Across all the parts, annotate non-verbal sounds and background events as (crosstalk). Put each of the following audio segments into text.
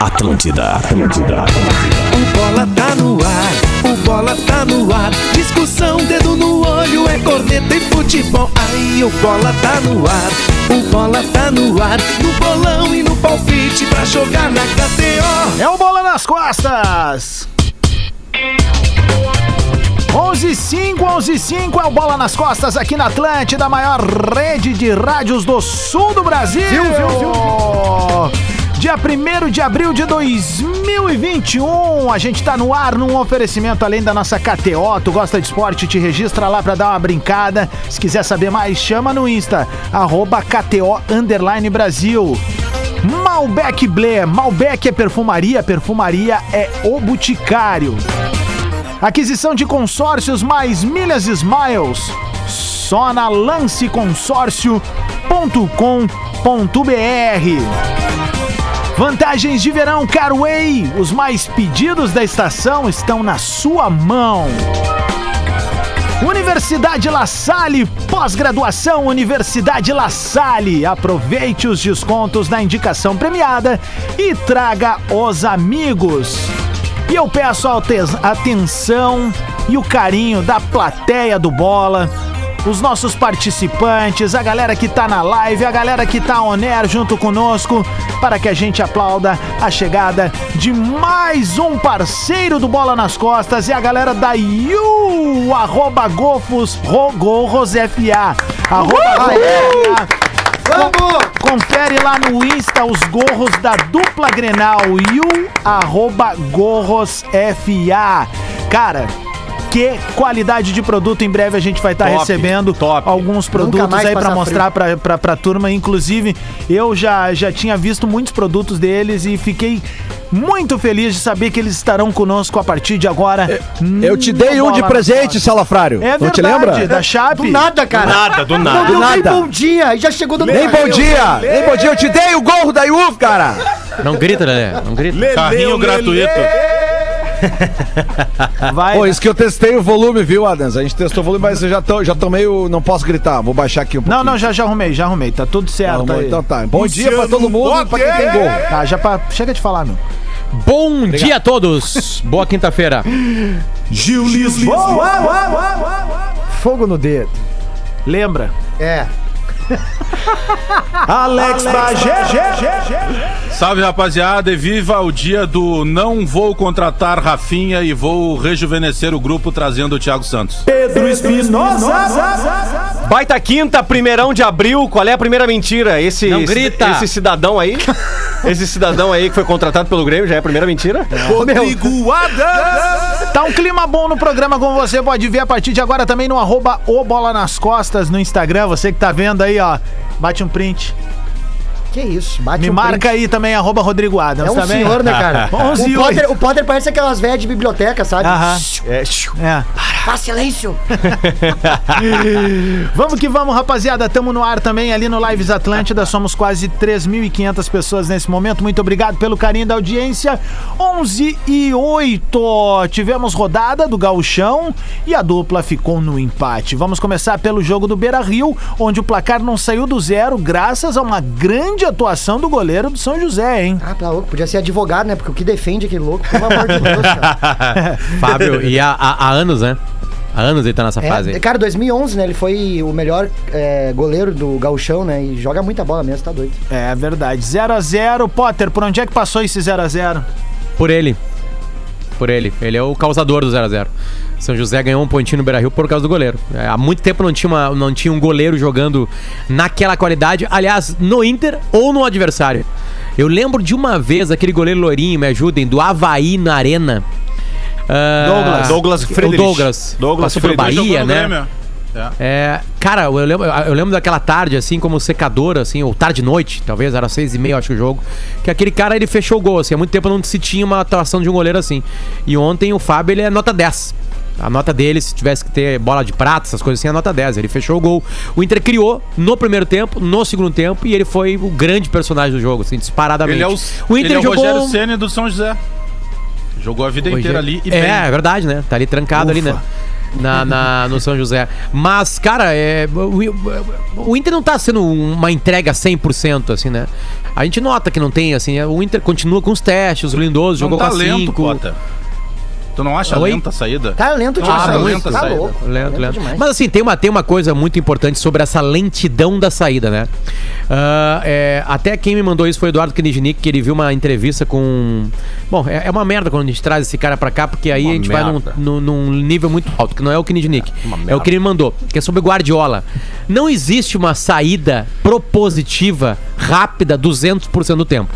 Atlântida, Atlântida. O bola tá no ar, o bola tá no ar. Discussão, dedo no olho, é corneta e futebol. Aí o bola tá no ar, o bola tá no ar. No bolão e no palpite pra jogar na KTO. É o Bola nas Costas! 11 5 11 5 é o Bola nas Costas aqui na Atlântida, a maior rede de rádios do sul do Brasil. Dia 1 de abril de 2021, a gente tá no ar num oferecimento além da nossa KTO. Tu gosta de esporte? Te registra lá pra dar uma brincada. Se quiser saber mais, chama no Insta, arroba KTO Brasil. Malbec Blé, Malbec é perfumaria, perfumaria é o boticário. Aquisição de consórcios mais milhas smiles. Só na lanceconsórcio.com.br. Vantagens de verão Carway. Os mais pedidos da estação estão na sua mão. Universidade La Salle, pós-graduação Universidade La Salle. Aproveite os descontos na indicação premiada e traga os amigos. E eu peço a aten- atenção e o carinho da plateia do Bola, os nossos participantes, a galera que tá na live, a galera que tá on air junto conosco, para que a gente aplauda a chegada de mais um parceiro do Bola nas Costas e a galera da Yu, arroba Gofos, Ro- Gorros FA. Arroba. Vamos! Confere lá no Insta os gorros da dupla Grenal, Yu, arroba Gorros FA. Cara, que qualidade de produto. Em breve a gente vai estar Top, recebendo top. alguns produtos aí pra passa mostrar pra, pra, pra turma. Inclusive, eu já, já tinha visto muitos produtos deles e fiquei muito feliz de saber que eles estarão conosco a partir de agora. Eu te dei um de presente, Salafrário. É Não te lembra? da Chape. Do nada, cara. Nada, do nada. Não deu nem nada. bom dia e já chegou dando Nem bom dia! Nem bom dia, eu te dei o gorro da IUF, cara! Não grita, Lelé. Não grita. Carrinho gratuito. (laughs) Vai. Pô, isso que eu testei o volume, viu, Adams? A gente testou o volume, mas eu já tô, já tô meio. Não posso gritar, vou baixar aqui um pouquinho. Não, não, já, já arrumei, já arrumei. Tá tudo certo aí. então tá. Bom dia pra todo mundo e pra quem tem gorro. Tá, já pra... Chega de falar, meu. Bom dia a todos. Boa quinta-feira. (laughs) Gil Lisboa. Fogo no dedo. Lembra? É. (laughs) Alex Bagé. Salve, rapaziada, e viva o dia do não vou contratar Rafinha e vou rejuvenescer o grupo trazendo o Thiago Santos. Pedro Espinosa. Baita quinta, primeirão de abril. Qual é a primeira mentira? Esse, Não grita. Esse cidadão aí? (laughs) esse cidadão aí que foi contratado pelo Grêmio já é a primeira mentira? Rodrigo Adams. Tá um clima bom no programa, como você pode ver a partir de agora também no arroba o Bola nas Costas no Instagram. Você que tá vendo aí, ó, bate um print. Que isso, bate Me um marca print. aí também, arroba Rodrigo Adams, É um bem? senhor, né, cara? (laughs) 11 e o, Potter, o Potter parece aquelas velhas de biblioteca, sabe? Aham. É, É. Faz silêncio. (laughs) Vamos que vamos, rapaziada. Tamo no ar também ali no Lives Atlântida. Somos quase 3.500 pessoas nesse momento. Muito obrigado pelo carinho da audiência. 11 e 8. Tivemos rodada do Gauchão e a dupla ficou no empate. Vamos começar pelo jogo do Beira Rio, onde o placar não saiu do zero, graças a uma grande atuação do goleiro do São José, hein? Ah, tá louco. Podia ser advogado, né? Porque o que defende aquele louco, pelo amor de Deus, cara. (laughs) Fábio, e há, há- há anos, né? Há anos ele tá nessa fase. É, aí. cara, 2011, né? Ele foi o melhor é, goleiro do gauchão, né? E joga muita bola mesmo, tá doido. É verdade. 0 a 0 Potter, por onde é que passou esse 0 a 0 Por ele. Por ele. Ele é o causador do 0x0. São José ganhou um pontinho no Beira Rio por causa do goleiro. É, há muito tempo não tinha, uma- não tinha um goleiro jogando naquela qualidade. Aliás, no Inter ou no adversário. Eu lembro de uma vez aquele goleiro loirinho, me ajudem, do Havaí na Arena. Ah, Douglas. Douglas O Friedrich. Douglas. Douglas Passou pelo Friedrich. Bahia, né? Grêmio. É. É, cara, eu lembro, eu lembro daquela tarde, assim, como secador, assim, ou tarde-noite, talvez, era seis e meia, acho que o jogo. Que aquele cara, ele fechou o gol, assim, há muito tempo não se tinha uma atuação de um goleiro assim. E ontem o Fábio, ele é nota 10. A nota dele, se tivesse que ter bola de prata, essas coisas assim, é nota 10. Ele fechou o gol. O Inter criou no primeiro tempo, no segundo tempo, e ele foi o grande personagem do jogo, assim, disparadamente. Ele é o, o Inter ele é o jogou... Rogério Ceni do São José. Jogou a vida inteira ali e é, bem. é verdade, né? Tá ali trancado ali, né? na, na- no São José. Mas, cara, é, o, o Inter não tá sendo uma entrega 100%, assim, né? A gente nota que não tem, assim, o Inter continua com os testes, o Lindoso jogou não com tá a lento, 5. Potter. Tu não acha Oi? lenta a saída? Tá lento demais. acha lenta a tá saída? louco. Lento, lento. demais. Mas assim, tem uma, tem uma coisa muito importante sobre essa lentidão da saída, né? Ah, é, até quem me mandou isso foi o Eduardo Kniznik, que ele viu uma entrevista com. Bom, é, é uma merda quando a gente traz esse cara pra cá, porque aí Uma a gente vai num, merda. num- num nível muito alto, que não é o Kniznik. É o que ele me mandou, que é sobre o Guardiola. Não existe uma saída propositiva, rápida, 200% do tempo.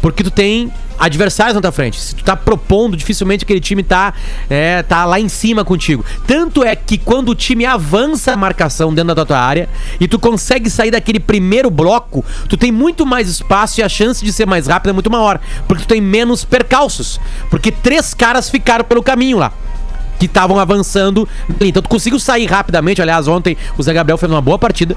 Porque tu tem adversários na tua frente. Se tu tá propondo, dificilmente aquele time tá, é, tá lá em cima contigo. Tanto é que quando o time avança a marcação dentro da tua área e tu consegue sair daquele primeiro bloco, tu tem muito mais espaço e a chance de ser mais rápido é muito maior. Porque tu tem menos percalços. Porque três caras ficaram pelo caminho lá que estavam avançando. Então tu conseguiu sair rapidamente. Aliás, ontem o Zé Gabriel fez uma boa partida,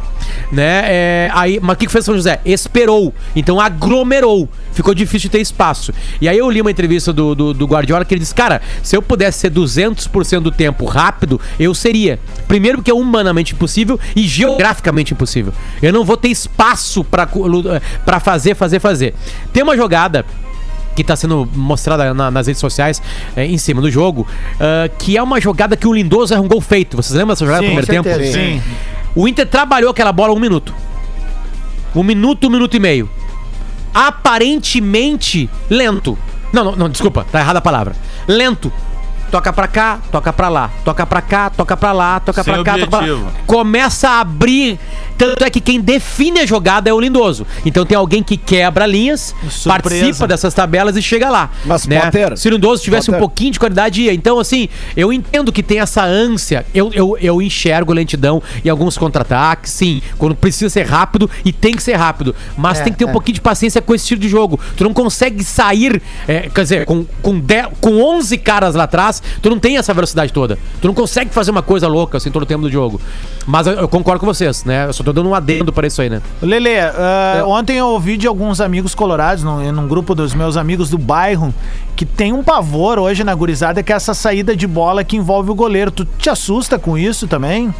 né? É, aí, mas o que que fez o São José? Esperou. Então aglomerou. Ficou difícil de ter espaço. E aí eu li uma entrevista do, do, do Guardiola que ele disse: Cara, se eu pudesse ser 200% do tempo rápido, eu seria. Primeiro, porque é humanamente impossível e geograficamente impossível. Eu não vou ter espaço lu- pra fazer, fazer, fazer. Tem uma jogada que está sendo mostrada na- nas redes sociais é, em cima do jogo, ah, que é uma jogada que o Lindoso é um gol feito. Vocês lembram dessa jogada Sim, no primeiro tempo? Sim. O Inter trabalhou aquela bola um minuto. Um minuto, um minuto e meio. Aparentemente lento. Não, não, não, desculpa, tá errada a palavra. Lento. Toca pra cá, toca pra lá, toca pra cá, toca pra lá, toca Sem pra cá, toca pra lá. objetivo. Começa a abrir. Tanto é que quem define a jogada é o Lindoso. Então tem alguém que quebra linhas, Surpresa. participa dessas tabelas e chega lá. Mas, né? Potter, Se o Lindoso tivesse um Potter. pouquinho de qualidade, ia. Então, assim, eu entendo que tem essa ânsia. Eu, eu, eu enxergo lentidão em alguns contra-ataques, sim. Quando precisa ser rápido e tem que ser rápido. Mas É, tem que ter um é. pouquinho de paciência com esse estilo de jogo. Tu não consegue sair, é, quer dizer, com, com, 10 com 11 caras lá atrás, tu não tem essa velocidade toda. Tu não consegue fazer uma coisa louca assim todo o tempo do jogo. Mas eu, eu concordo com vocês, né? Eu só tô dando um adendo para isso aí, né? Lele, ah, ontem eu ouvi de alguns amigos colorados, num, num grupo dos meus amigos do bairro, que tem um pavor hoje na gurizada, que é essa saída de bola que envolve o goleiro. Tu te assusta com isso também?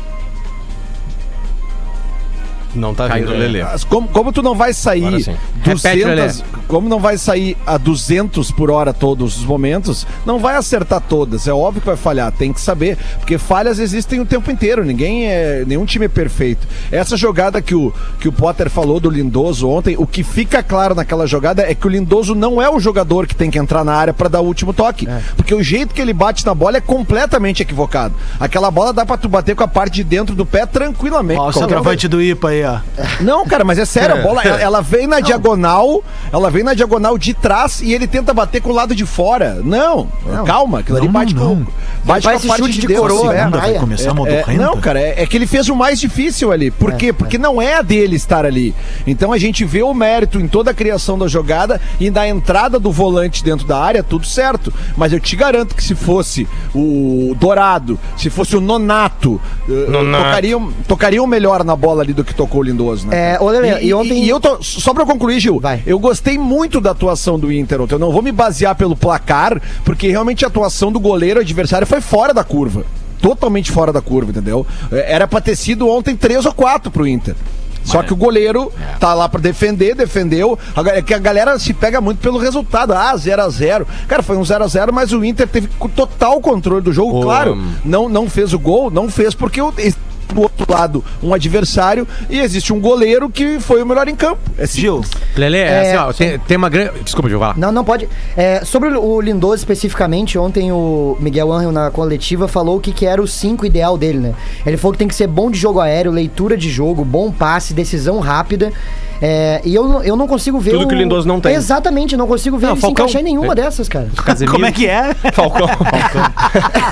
Não tá Caiu, vindo? Lelê. Mas Como, como tu não vai Agora sair sim. Repete, 200, como não vai sair a 200 por hora todos os momentos, não vai acertar todas. É óbvio que vai falhar, tem que saber, porque falhas existem o tempo inteiro. Ninguém é, nenhum time é perfeito. Essa jogada que o que o Potter falou do Lindoso ontem, o que fica claro naquela jogada é que o Lindoso não é o jogador que tem que entrar na área para dar o último toque, porque o jeito que ele bate na bola é completamente equivocado. Aquela bola dá para tu bater com a parte de dentro do pé tranquilamente. Ó, o centroavante do IPA aí, ó. não, cara, mas é sério, a bola, ela, ela vem na diagonal, ela vem na diagonal de trás e ele tenta bater com o lado de fora. Não, calma, aquilo ali Não, bate não, com não. bate com a parte chute de dentro. coroa, É, vai começar é, modorrenta? não, cara, é, é que ele fez o mais difícil ali. Por quê? Porque não é a dele estar ali. Então a gente vê o mérito em toda a criação da jogada e na entrada do volante dentro da área, tudo certo. Mas eu te garanto que se fosse o Dourado, se fosse o Nonato, eh, tocariam, tocariam melhor na bola ali do que tocou o Lindoso, né? É, ô, Lelê, e, e ontem- e eu tô, só pra concluir, Gil, Vai. eu gostei muito da atuação do Inter ontem. Eu não vou me basear pelo placar, porque realmente a atuação do goleiro adversário foi fora da curva. Totalmente fora da curva, entendeu? É, Era pra ter sido ontem 3 ou 4 pro Inter. Só que o goleiro tá lá pra defender, defendeu. Agora, É que a galera se pega muito pelo resultado. Ah, 0 a 0 Cara, foi um 0 a 0 mas o Inter teve total controle do jogo. Ô, claro, não, não fez o gol, não fez porque o, do outro lado um adversário e existe um goleiro que foi o melhor em campo. É Gil, Lele, é, É, assim, ó, tem, tem uma grande. Desculpa, Gil, vai lá. Não, não pode. É, sobre o Lindoso especificamente, ontem o Miguel Angel na coletiva falou o que, que era o 5 ideal dele, né? Ele falou que tem que ser bom de jogo aéreo, leitura de jogo, bom passe, decisão rápida. É, e eu, não- eu não consigo ver. Tudo que o Lindoso não tem. Exatamente, não consigo ver Não, ele Falcão. se encaixar em nenhuma dessas, cara. Casemiro. como é que é? (laughs) Falcão.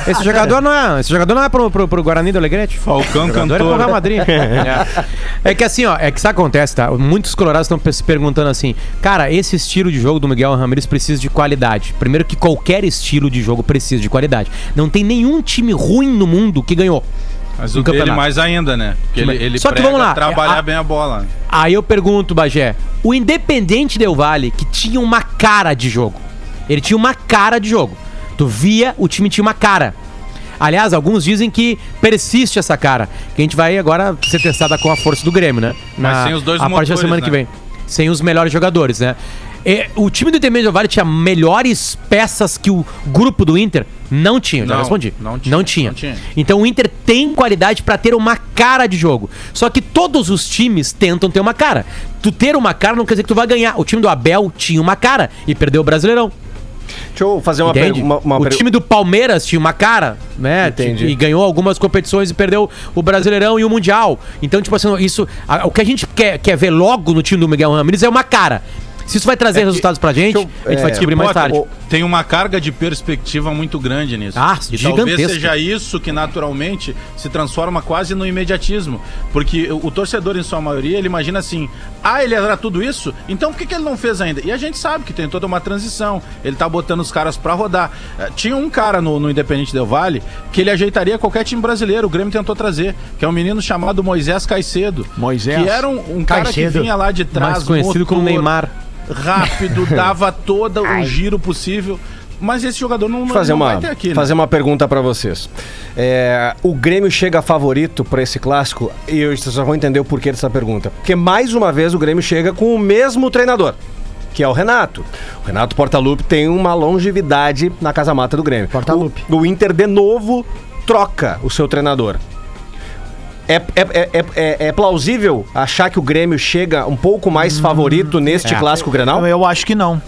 Esse jogador não é, esse jogador não é pro, pro, pro Guarani do Alegrete? Falcão jogador é pro Real cantor. Madrid. (laughs) é. É que assim, ó, é que isso acontece, tá? Muitos colorados estão se perguntando assim, cara, esse estilo de jogo do Miguel Ramírez precisa de qualidade. Primeiro que qualquer estilo de jogo precisa de qualidade. Não tem nenhum time ruim no mundo que ganhou. Mas o dele mais ainda, né? Porque ele, ele Só que vamos lá, trabalhar a- bem a bola. Aí eu pergunto, Bagé, o Independente Del Vale, que tinha uma cara de jogo, ele tinha uma cara de jogo. Tu via, o time tinha uma cara. Aliás, alguns dizem que persiste essa cara. Que a gente vai agora ser testada com a força do Grêmio, né? Mas sem os dois A partir da semana né? que vem. Sem os melhores jogadores, né? E, o time do Intermédio Vale tinha melhores peças que o grupo do Inter não tinha. Já Não, respondi. não tinha, Não tinha. não tinha. Então o Inter tem qualidade pra ter uma cara de jogo. Só que todos os times tentam ter uma cara. Tu ter uma cara não quer dizer que tu vai ganhar. O time do Abel tinha uma cara e perdeu o Brasileirão. Deixa eu fazer uma Entende? pergunta. O time do Palmeiras tinha uma cara, né? Entendi. E ganhou algumas competições e perdeu o Brasileirão e o Mundial. Então, tipo assim, isso. a- o que a gente quer, quer ver logo no time do Miguel Ramírez é uma cara. Se isso vai trazer resultados pra gente, eu- a gente vai é, descobrir mais tarde. Tem uma carga de perspectiva muito grande nisso. Ah, e talvez gigantesca. seja isso que naturalmente se transforma quase no imediatismo. Porque o, o torcedor, em sua maioria, ele imagina assim: ah, ele era tudo isso? Então por que, que ele não fez ainda? E a gente sabe que tem toda uma transição. Ele tá botando os caras pra rodar. Eh, Tinha um cara no, no Independente Del Vale que ele ajeitaria qualquer time brasileiro. O Grêmio tentou trazer, que é um menino chamado Moisés Caicedo. Moisés. Que era um, um cara Caicedo. que vinha lá de trás. Mais conhecido como motor, Neymar. Rápido, (laughs) dava todo o giro possível. Mas esse jogador não, fazer não uma, vai ter aqui, né? fazer uma pergunta pra vocês. É, o Grêmio chega favorito pra esse clássico e eu vocês só vão entender o porquê dessa pergunta. Porque mais uma vez o Grêmio chega com o mesmo treinador, que é o Renato. O Renato Portaluppi tem uma longevidade na casa mata do Grêmio. Portaluppi. O, o Inter de novo troca o seu treinador. É, é, é, é- é- é plausível achar que o Grêmio chega um pouco mais favorito neste é. clássico Grenal? Eu, eu acho que não.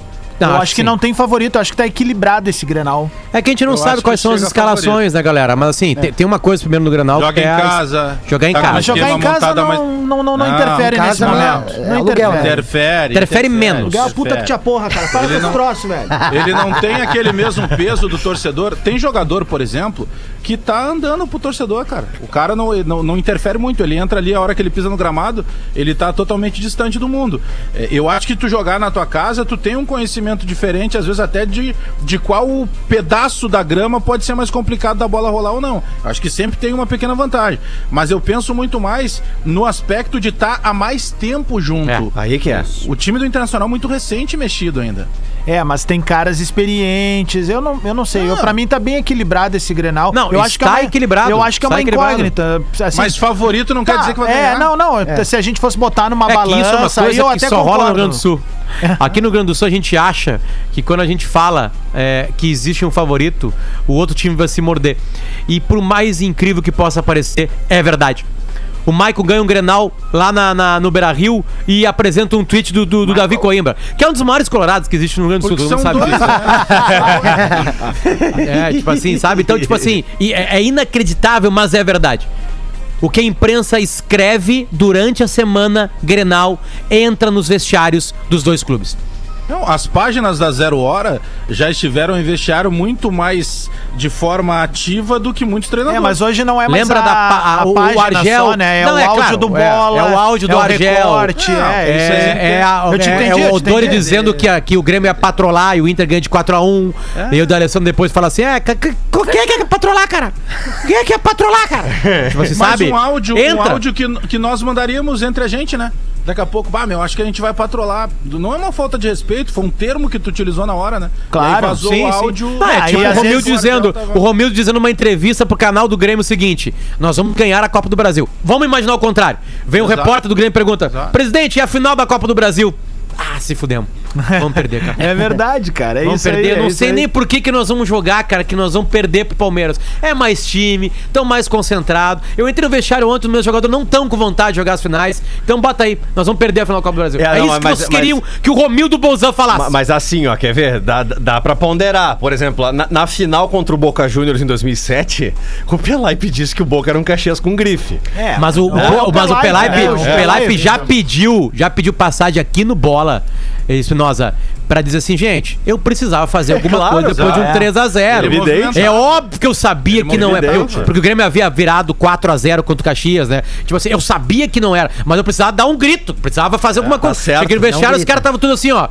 Não, eu acho acho que não tem favorito, eu acho que tá equilibrado esse Grenal. É que a gente não Eu sabe quais são as escalações, né, galera? Mas assim, tem, tem uma coisa primeiro no Granal Joga que em é casa. Jogar em tá casa. Mas jogar em casa não, mas- não, não, não Não, interfere nesse não é- momento. é Não aluguel, né? interfere. Interfere. Interfere menos. Aluguel é a puta que te porra, cara. Para com Ele esse não- troço, velho. Ele não tem aquele mesmo peso do torcedor. Tem jogador, por exemplo, que tá andando pro torcedor, cara. O cara não, não, não interfere muito. Ele entra ali, a hora que ele pisa no gramado, ele tá totalmente distante do mundo. É, Eu acho que tu jogar na tua casa, tu tem um conhecimento diferente, às vezes até de, de qual pedaço da grama pode ser mais complicado da bola rolar ou não. Acho que sempre tem uma pequena vantagem. Mas eu penso muito mais no aspecto de estar há mais tempo junto. É, Aí que é. O time do Internacional é muito recente mexido ainda. É, mas tem caras experientes. Eu não, eu não sei. Eu, pra mim tá bem equilibrado esse Grenal. Não, eu acho que é uma- equilibrado, Eu acho que é uma incógnita. assim, Mas favorito não quer tá, dizer que vai É, ganhar. não, não. Se a gente fosse botar numa É balança, isso é uma coisa eu que até só rola no concordo. Rio Grande do Sul. (laughs) Aqui no Rio Grande do Sul a gente acha que quando a gente fala é, que existe um favorito, o outro time vai se morder. E por mais incrível que possa parecer, é verdade. O Maicon ganha um Grenal lá na, na- no Beira Rio e apresenta um tweet do, do, do Davi Coimbra, que é um dos maiores colorados que existe no Rio Grande do Sul. Todo mundo sabe disso. né? (laughs) É, tipo assim, sabe? Então, tipo assim, é, é inacreditável, mas é verdade. O que a imprensa escreve durante a semana Grenal entra nos vestiários dos dois clubes. Não, as páginas da Zero Hora já estiveram em vestiário muito mais de forma ativa do que muitos treinadores. É, mas hoje não é mais Lembra a, da pa- a o- o página Argel? só, né? É Não, o é áudio claro, do é- bola. é o áudio do é o Argel. recorte, Não, é, É, é, a- Eu te é- entendi, é o Dori dizendo que, a- que o Grêmio é patrolar e o Inter ganha de 4x1. E o D'Alessandro depois fala assim: é, quem é que é patrolar, cara? Quem é que é patrolar, cara? (laughs) tipo, você Mas sabe? um áudio, um Entra. áudio que, que nós mandaríamos entre a gente, né? Daqui a pouco, bah, meu, acho que a gente vai patrolar. Não é uma falta de respeito, foi um termo que tu utilizou na hora, né? Claro, E aí vazou Sim, o sim. áudio. Ah, é tipo o Romildo dizendo, tava- o Romildo dizendo numa entrevista pro canal do Grêmio o seguinte: nós vamos ganhar a Copa do Brasil. Vamos imaginar o contrário. Vem o Exato. repórter do Grêmio e pergunta: Exato. presidente, e a final da Copa do Brasil? Ah, se fudemos. (laughs) Vamos perder, cara. É verdade, cara. É Vamos isso perder. aí. é não isso sei aí. nem por que, que nós vamos jogar, cara, que nós vamos perder pro Palmeiras. É mais time, tão mais concentrado. Eu entrei no vestiário ontem, os meus jogadores não estão com vontade de jogar as finais. Então bota aí, nós vamos perder a final da Copa do Brasil. É, É, não, isso que mas- vocês mas- queriam que o Romildo Bolzan falasse. Ma- Mas assim, ó, quer ver? Dá, dá pra ponderar. Por exemplo, na, na final contra o Boca Juniors em 2007, (laughs) o Pelaipe disse que o Boca era um Caxias com grife. É, Mas o, é, o- mas o Pelaipe, é, o é, Pelaipe é, já é. pediu, já pediu passagem aqui no bola, Espinosa, pra dizer assim, gente, eu precisava fazer alguma claro, coisa depois de um exato. 3x0. Ele Evidente. É óbvio que eu sabia Ele que não é. evidente. Porque, porque o Grêmio havia virado 4x0 contra o Caxias, né? Tipo assim, eu sabia que não era, mas eu precisava dar um grito, precisava fazer alguma coisa. certo. Cheguei no vestiário, os grita. caras estavam tudo assim, ó.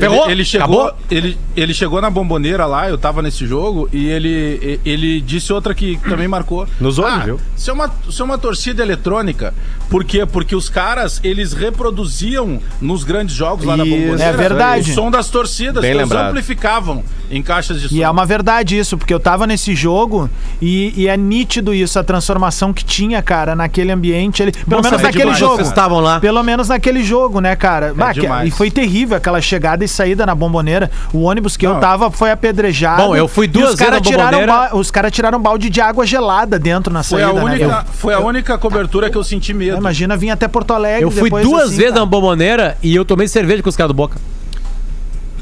Ferrou? Ele, ele chegou, Acabou? ele, ele chegou na bomboneira lá, eu tava nesse jogo, e ele, ele disse outra que também marcou. Nos olhos, ah, viu? Isso é, uma, isso é uma torcida eletrônica. Por quê? Porque os caras, eles reproduziam nos grandes jogos lá na Isso, bomboneira é verdade. o som das torcidas, Bem que eles lembrado. amplificavam em caixas de som. E é uma verdade isso, porque eu tava nesse jogo e, e é nítido isso, a transformação que tinha, cara, naquele ambiente. Ele, pelo Bom menos saber naquele demais. jogo. Vocês estavam lá. Pelo menos naquele jogo, né, cara? Bah, que- e foi terrível aquela chegada e saída na bomboneira. O ônibus que eu Não. tava foi apedrejado. Bom, eu fui duas os vezes na tiraram Bomboneira. ba- Os caras tiraram balde de água gelada dentro na Foi, saída, a né, única, meu? foi a única cobertura que eu senti medo. Imagina vir até Porto Alegre. Eu fui depois duas assim, vezes cara. na bomboneira e eu tomei cerveja com os caras do Boca.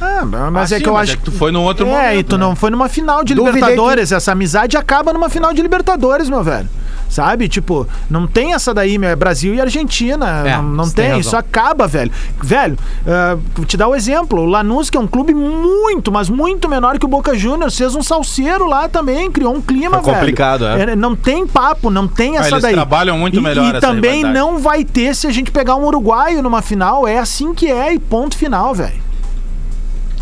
Ah, mas Ah, é sim, que eu acho é que tu foi num outro é, momento, e tu né? não foi numa final de Duvidei Libertadores. Essa amizade acaba numa final de Libertadores, meu velho. Sabe? Tipo, não tem essa daí, meu. É Brasil e Argentina. É, não não tem tem. Isso acaba, velho. Velho, ah, vou te dar o exemplo. O Lanús, que é um clube muito, mas muito menor que o Boca Juniors, fez um salseiro lá também, criou um clima, Foi velho. complicado, é. Não tem papo, não tem Ah, essa eles daí. trabalham muito E- melhor E essa também rivalidade. não vai ter se a gente pegar um uruguaio numa final. É assim que é e ponto final, velho.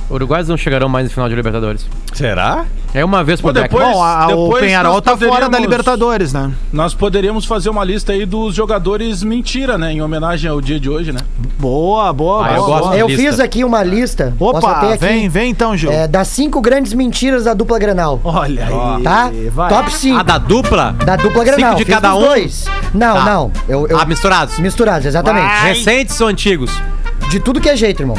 Uruguaios não chegarão mais no final de Libertadores. Será? É uma vez por Pô, depois- Bom, a- o depois Penharol nós tá fora da Libertadores, né? Nós poderíamos fazer uma lista aí dos jogadores mentira, né? Em homenagem ao dia de hoje, né? Boa, boa, Ah, eu boa. gosto boa. Eu fiz aqui uma lista. Opa, aqui, vem, vem então, Gil. é, das cinco grandes mentiras da dupla Grenal. Olha aí. Tá? vai. Top 5. A da dupla? Da dupla Grenal. Cinco de Fiz cada um? dois. Não, Tá. não. Eu, eu- Ah, misturados. Misturados, exatamente. Recentes ou antigos? De tudo que é jeito, irmão.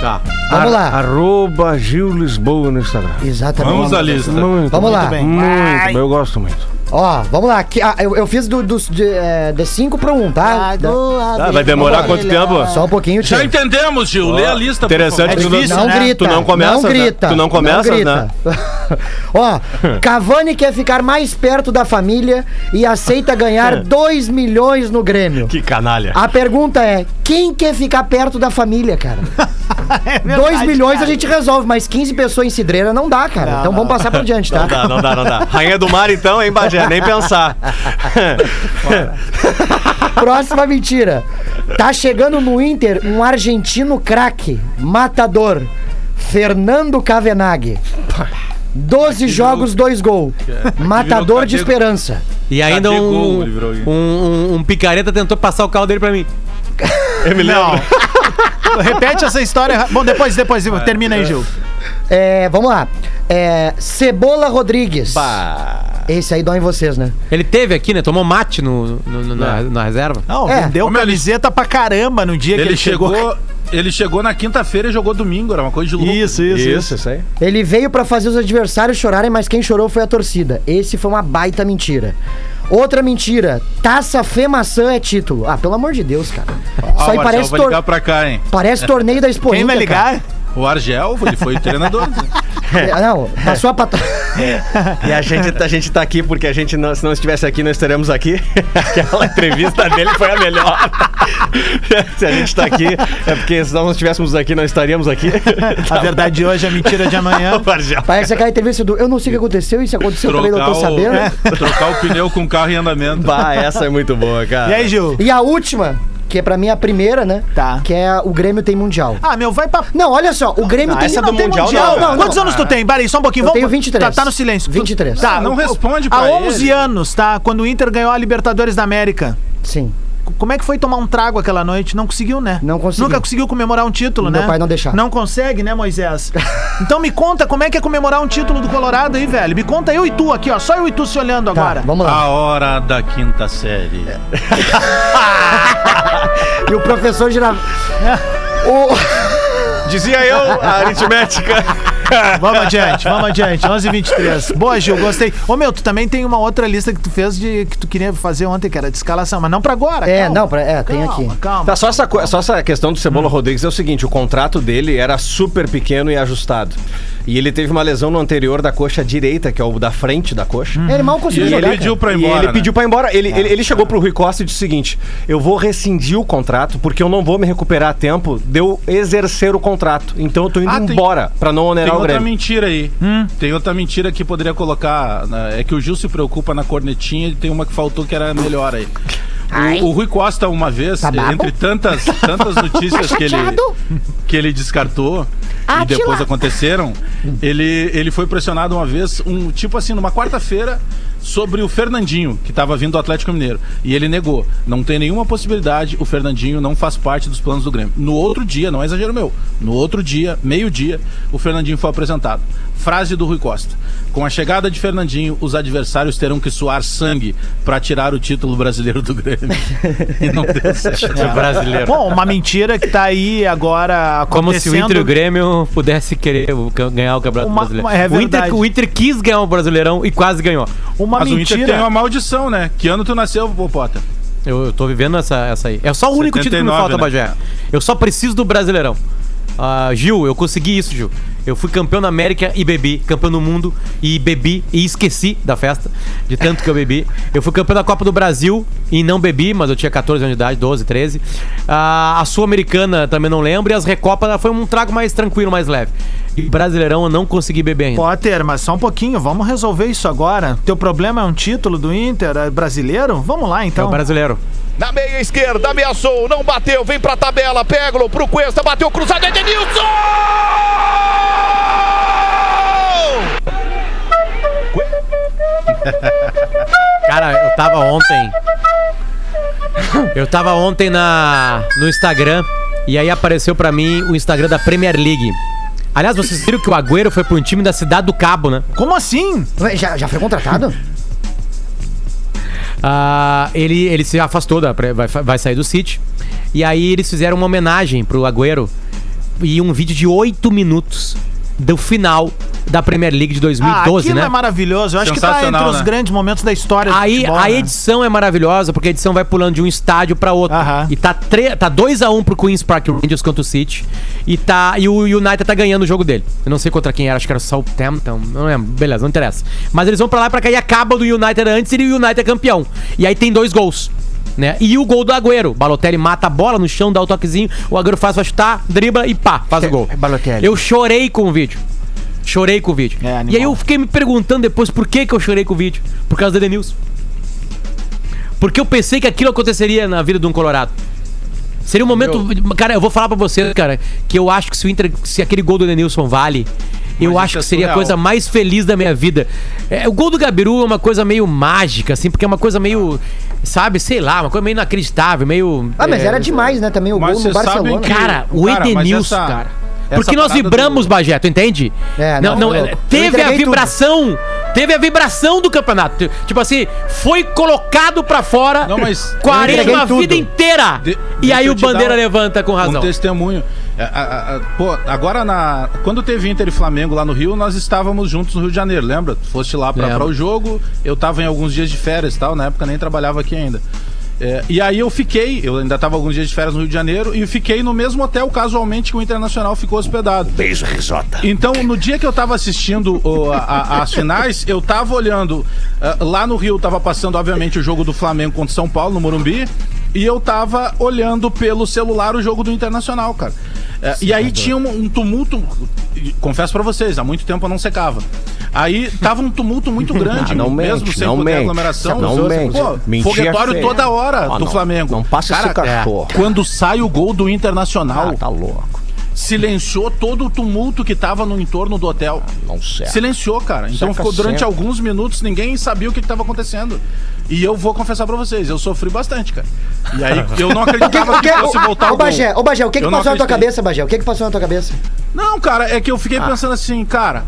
Tá. Vamos lá. Arroba Gil Lisboa no Instagram. Exatamente. Vamos à lista. Muito, Vamos lá. bem. Muito, eu gosto muito. Ó, vamos lá. Aqui, ah, eu, eu fiz do, dos de, é, de cinco pro um, tá? Da- Ah, vai demorar quanto tempo? Só um pouquinho, Já tio. entendemos, Gil. Lê a lista, por Interessante favor. que tu não- difícil, Não né? grita. Tu não começas, Não né? grita. Tu não começas, grita. Ó, Cavani quer ficar mais perto da família e aceita ganhar (laughs) 2 milhões no Grêmio. Que canalha. A pergunta é: quem quer ficar perto da família, cara? (laughs) É 2 milhões a gente resolve, mas 15 pessoas em cidreira não dá, cara. Não, então vamos passar por (laughs) diante, tá? Não dá, não dá, não dá. Rainha do Mar, então, hein, Bagé? Nem pensar. (laughs) Próxima mentira. Tá chegando no Inter um argentino craque, matador, Fernando Cavenaghi. 12 jogos, 2 gols. Matador de esperança. E ainda um, gol, um, um, um picareta tentou passar o carro dele pra mim. Eu me lembro. (laughs) Repete essa história. Bom, depois, depois, termina aí, Gil. É, vamos lá. É, Cebola Rodrigues. Esse aí dói em vocês, né? Ele teve aqui, né? Tomou mate no, no- no- na, na reserva. Não, É. vendeu Ô, meu, camiseta pra caramba no dia que Ele ele chegou. chegou, ele chegou na quinta-feira e jogou domingo, era uma coisa de louco. Isso, isso, isso. Isso, isso aí. Ele veio pra fazer os adversários chorarem, mas quem chorou foi a torcida. Esse foi uma baita mentira. Outra mentira. Taça Fê Maçã é título. Ah, pelo amor de Deus, cara. Ah, Isso aí Marcelo parece, vai tor- ligar pra cá, hein? parece torneio da Expo Quem vai Inter, cara. ligar? O Argel, ele foi treinador. né? (laughs) É, Não, passou a patrona. E a gente, a gente tá aqui porque a gente, não, se não estivesse aqui, não estaremos aqui. (laughs) Aquela entrevista dele foi a melhor. se a gente tá aqui, é porque se nós não estivéssemos aqui, não estaríamos aqui. A verdade de hoje, a mentira de amanhã. Parece aquela entrevista do Eu não sei o que aconteceu, e se aconteceu, eu também não trocar, tô o, sabendo. (laughs) trocar o pneu com o carro em andamento. Bah, essa é muito boa, cara. E aí, Gil? E a última, que é pra mim a primeira, né? Tá. Que é o Grêmio tem Mundial. Ah, meu, vai pra. Não, olha só, o Grêmio Não, tem essa não do tem Mundial Mundial. não, Não, não, Quantos anos tu tem? Peraí, só um pouquinho. Eu Vamos- tenho 23. Tá, tá no silêncio. 23. Tá, Não responde Há pra 11 ele. anos, tá? Quando o Inter ganhou a Libertadores da América. Sim. Como é que foi tomar um trago aquela noite? Não conseguiu, né? Não conseguiu. Nunca conseguiu comemorar um título, Meu né? pai não deixava. Não consegue, né, Moisés? então me conta como é que é comemorar um título do Colorado aí, velho. Me conta eu e tu aqui, ó. Só eu e tu se olhando Tá, agora. vamos lá. A hora da quinta série. (laughs) E o professor Girav... o... Dizia eu, a aritmética. (laughs) Vamos adiante, vamos adiante. 11h23. Boa, Gil, gostei. Ô, meu, tu também tem uma outra lista que tu fez de que tu queria fazer ontem, que era de escalação, mas não pra agora. É, calma. não, pra- é, tem Calma, aqui. Calma. Tá, só essa, co- só essa questão do Cebola Rodrigues é o seguinte: o contrato dele era super pequeno e ajustado. E ele teve uma lesão no anterior da coxa direita, que é o da frente da coxa. Ele mal E conseguiu ele jogar. pediu cara. pra ir E embora. ele né? pediu pra ir embora. Ele, ele, ele chegou pro Rui Costa e disse o seguinte: Eu vou rescindir o contrato porque eu não vou me recuperar a tempo de eu exercer o contrato. Então eu tô indo Ah, tem- embora pra não Tem onerar o outra Grêmio. mentira aí. Tem outra mentira que poderia colocar. né, É que o Gil se preocupa na cornetinha e tem uma que faltou que era melhor aí. O, o Rui Costa, uma vez, Tá? Tá entre tantas, (laughs) tantas notícias que ele, que ele descartou e depois aconteceram, ele, ele foi pressionado uma vez, um tipo assim, numa quarta-feira, sobre o Fernandinho, que estava vindo do Atlético Mineiro. E ele negou. Não tem nenhuma possibilidade, o Fernandinho não faz parte dos planos do Grêmio. No outro dia, não é exagero meu, no outro dia, meio-dia, o Fernandinho foi apresentado. Frase do Rui Costa. Com a chegada de Fernandinho, os adversários terão que suar sangue para tirar o título brasileiro do Grêmio. (laughs) e não deu certo. É brasileiro. Bom, uma mentira que tá aí agora Como se o acontecendo. Inter e o Grêmio pudesse querer ganhar o Campeonato Uma- Brasileiro. uma- é o, Inter, o Inter quis ganhar o Brasileirão e quase ganhou. Uma Mas o Inter mentira. tem uma maldição, né? Que ano tu nasceu, pô, Potter? Eu, eu tô vivendo essa, essa aí. É só o único título que me 79, falta, né? Bagé. Eu só preciso do Brasileirão. Ah, Gil, eu consegui isso, Gil. Eu fui campeão na América e bebi, campeão do mundo e bebi e esqueci da festa, de tanto que eu bebi. Eu fui campeão da Copa do Brasil e não bebi, mas eu tinha 14 anos de idade, 12, 13. Ah, a Sul-Americana também não lembro e as Recopas foi um trago mais tranquilo, mais leve. E Brasileirão eu não consegui beber ainda. Potter, mas só um pouquinho, vamos resolver isso agora. Teu problema é um título do Inter é brasileiro? Vamos lá É então. o brasileiro. Na meia esquerda, ameaçou, não bateu, vem pra tabela, pega-lo pro Cuesta, bateu cruzado, Edenilson! Cara, eu tava ontem. Eu tava ontem na no Instagram e aí apareceu pra mim o Instagram da Premier League. Aliás, vocês viram que o Agüero foi pra um time da Cidade do Cabo, né? Como assim? Já, já foi contratado? (laughs) Ah, ele, ele se afastou, da, vai, vai sair do City. E aí eles fizeram uma homenagem pro Agüero e um vídeo de 8 minutos do final da Premier League de ah, 2012, aquilo né? é maravilhoso. Eu acho que tá entre os né? grandes momentos da história do Aí futebol, a né? edição é maravilhosa, porque a edição vai pulando de um estádio pra outro. Aham. E tá 2x1 tá 2 a 1 pro Queen's Park Rangers contra o City. E, tá, e o United tá ganhando o jogo dele. Eu não sei contra quem era, acho que era o Southampton. Não lembro. Beleza, não interessa. Mas eles vão pra lá pra cá e acaba do United antes e o United é campeão. E aí tem dois gols. Né? E o gol do Agüero. Balotelli mata a bola no chão, dá o toquezinho. O Agüero faz pra chutar, dribla e pá, faz o gol. Balotelli. Eu chorei com o vídeo. Chorei com o vídeo. É, e aí eu fiquei me perguntando depois por que, que eu chorei com o vídeo. Por causa do Edenilson. Porque eu pensei que aquilo aconteceria na vida de um Colorado. Seria um momento. Cara, eu vou falar pra você, cara, que eu acho que se o Inter. Se aquele gol do Edenilson vale. Eu Mas acho isso que é seria a coisa mais feliz da minha vida. É, o gol do Gabiru é uma coisa meio mágica, assim, porque é uma coisa meio. Sabe, sei lá, uma coisa meio inacreditável, meio. Ah, mas é, era demais, né? Também o gol no Barcelona. que- Cara, o Cara, Edenilson, essa- cara. essa Porque nós vibramos, do- Bagé, tu entende? É, não, não, não, é, teve a entreguei tudo. vibração, teve a vibração do campeonato. Tipo assim, foi colocado pra fora Não, mas- a uma tudo. vida inteira. De- e aí o Bandeira levanta com razão. Um testemunho. É, a- a- a- pô, agora na. Quando teve Inter e Flamengo lá no Rio, nós estávamos juntos no Rio de Janeiro, lembra? Tu Foste lá pra o jogo, eu tava em alguns dias de férias e tal, na época nem trabalhava aqui ainda. É, e aí eu fiquei, eu ainda tava alguns dias de férias no Rio de Janeiro e fiquei no mesmo hotel casualmente que o Internacional ficou hospedado. Beijo, risota. Então, no dia que eu tava assistindo o- a- a- as finais, eu tava olhando. ah, lá no Rio tava passando, obviamente, o jogo do Flamengo contra o São Paulo, no Morumbi. E eu tava olhando pelo celular o jogo do Internacional, cara. Eh, e aí tinha um, um tumulto. Confesso pra vocês, há muito tempo eu não secava. Aí tava um tumulto muito (laughs) grande, Ah, não mesmo mente, sem não poder mente. aglomeração. Não mente. Pô, é foguetório toda hora Ah, do não. Flamengo. Não passa esse cachorro. Quando sai o gol do Internacional, Ah, tá louco. Silenciou todo o tumulto que tava no entorno do hotel. Não serve. Silenciou, cara. Então Seca ficou durante sempre. alguns minutos, ninguém sabia o que estava acontecendo. E eu vou confessar pra vocês, eu sofri bastante, cara. E aí (laughs) eu não acreditava que fosse voltar o gol. Bagé, ô, Bagé, o que que passou na tua cabeça, Bagé? O que que passou na tua cabeça? Não, cara, é que eu fiquei pensando assim, cara.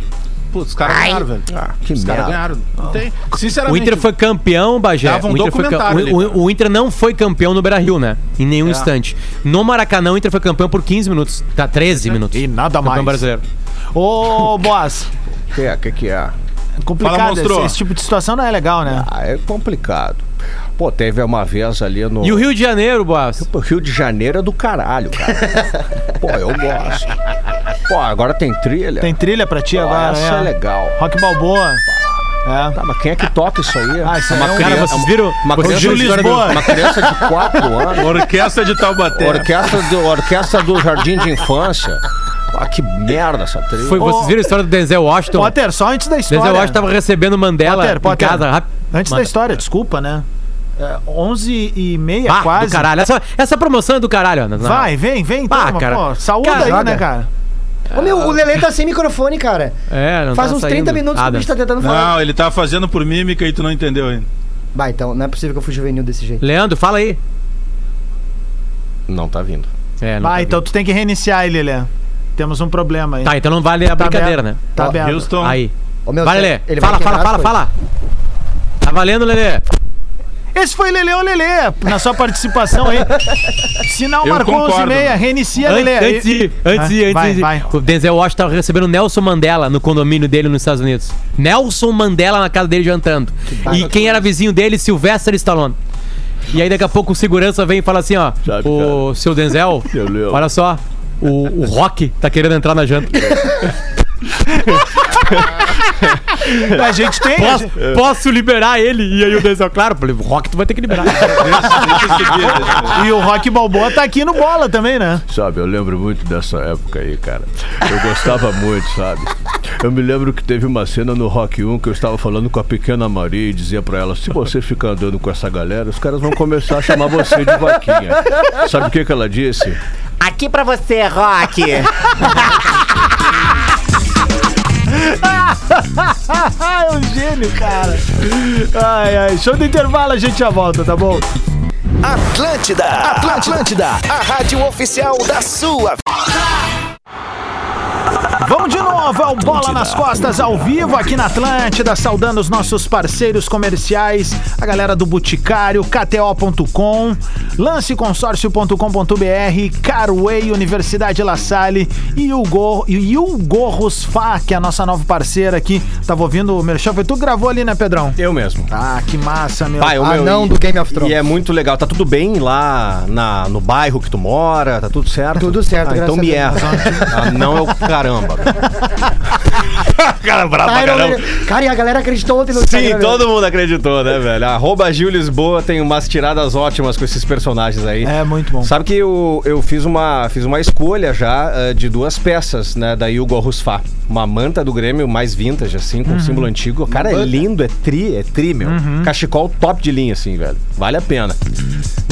Putz, os caras ganharam, velho. Ah, que Os caras ganharam. Não tem. Sinceramente. O Inter foi campeão, Bagé. Dava um o, Inter foi ali, o- o- o Inter não foi campeão no Beira-Rio, né? Em nenhum É. instante. No Maracanã, o Inter foi campeão por 15 minutos. Tá, 13 minutos. E nada Campeão mais. brasileiro. Ô, Boas, O que é? que, que é? é complicado. Fala, esse, esse tipo de situação não é legal, né? Ah, é complicado. Pô, teve uma vez ali no. E o Rio de Janeiro, Boas? Pô, Rio de Janeiro é do caralho, cara. (laughs) Pô, eu gosto. Pô, agora tem trilha. Tem trilha pra ti Pô, agora, essa é né? legal. Rock Balboa. É. Tá, mas quem é que toca isso aí? Ah, isso uma é um- criança, Cara, vocês viram? uma criança, Lisboa. uma criança de 4 (laughs) anos. Orquestra de Taubaté. Orquestra do, orquestra do Jardim de Infância. Ah, que merda essa trilha. Foi, vocês viram a história do Denzel Washington? Potter, só antes da história. Denzel Washington tava recebendo Mandela Potter, Potter, em casa. rap- Antes da história, desculpa, né? É, 11 e meia, Ah, quase. do caralho. Essa, essa promoção é do caralho, Ana. Vai, vem, vem, Ah, toma, cara. pô, saúde Cara, aí, joga. né, cara? Ô, meu, o Lelê tá sem microfone, cara. É, não Faz tá uns saindo. 30 minutos que o bicho tá tentando falar. Não, ele tá fazendo por mímica e tu não entendeu ainda. Vai, então, não é possível que eu fui juvenil desse jeito. Leandro, fala aí. Não tá vindo. É, não Vai, tá então tu tem que reiniciar ele, Lelê. Temos um problema aí. Tá, então não vale a Tá brincadeira, aberto. né? Tá aberto. Houston. Aí. Ô, meu, Vai, Lelê. ele vai Fala, fala, quebrar fala, fala. Tá valendo, Lelê. Esse foi Lelê ou Lelê, na sua participação aí. Sinal Eu marcou 11 e concordo. meia, reinicia, Lelê. Antes, antes de ir, antes de ir, antes Vai, de vai. O Denzel Washington tava recebendo Nelson Mandela no condomínio dele nos Estados Unidos. Nelson Mandela na casa dele jantando. E quem era vizinho dele? Sylvester Stallone. E aí daqui a pouco o segurança vem e fala assim, ó, Sabe, o seu Denzel, olha só, o, o Rock tá querendo entrar na janta. (laughs) (laughs) A gente tem. Posso, gente- posso liberar ele? E aí o Denzel, claro, falei, o Rock tu vai ter que liberar. Deixa, deixa seguir. E o Rock Balboa tá aqui no bola também, né? Sabe, eu lembro muito dessa época aí, cara. Eu gostava muito, sabe? Eu me lembro que teve uma cena no Rock 1 que eu estava falando com a pequena Maria e dizia pra ela: se você ficar andando com essa galera, os caras vão começar a chamar você de vaquinha. Sabe o que, que ela disse? Aqui pra você, Rock. (laughs) (laughs) É um gênio, cara. Ai, ai. Show do intervalo, a gente já volta, tá bom? Atlântida, Atlântida, a rádio oficial da sua Vamos de novo ao Bola nas Costas ao vivo aqui na Atlântida, saudando os nossos parceiros comerciais, a galera do Boticário, KTO.com, lanceconsórcio.com.br, Carway, Universidade La Salle e o, Go, e o Gorros Fá, que é a nossa nova parceira aqui. Tava ouvindo o Merchan, foi tu que gravou ali, né, Pedrão? Eu mesmo. Ah, que massa, meu. Pai, o meu, Anão e- do Game of Thrones. E é muito legal. Tá tudo bem lá na, no bairro que tu mora? Tá tudo certo? Tudo certo, Ah, então me erra. Ah, não é o caramba. (laughs) Cara, brabo Ai, não, Cara, e a galera acreditou ontem no Sim, Instagram, né? todo mundo acreditou, né, velho? Arroba Gil Lisboa tem umas tiradas ótimas com esses personagens aí. É, muito bom. Sabe que eu, eu fiz, uma, fiz uma escolha já eh, de duas peças, né, da Hugo Rusfá. Uma manta do Grêmio mais vintage, assim, com símbolo antigo. Cara, é lindo, é tri, é tri, meu. Cachecol top de linha, assim, velho. Vale a pena.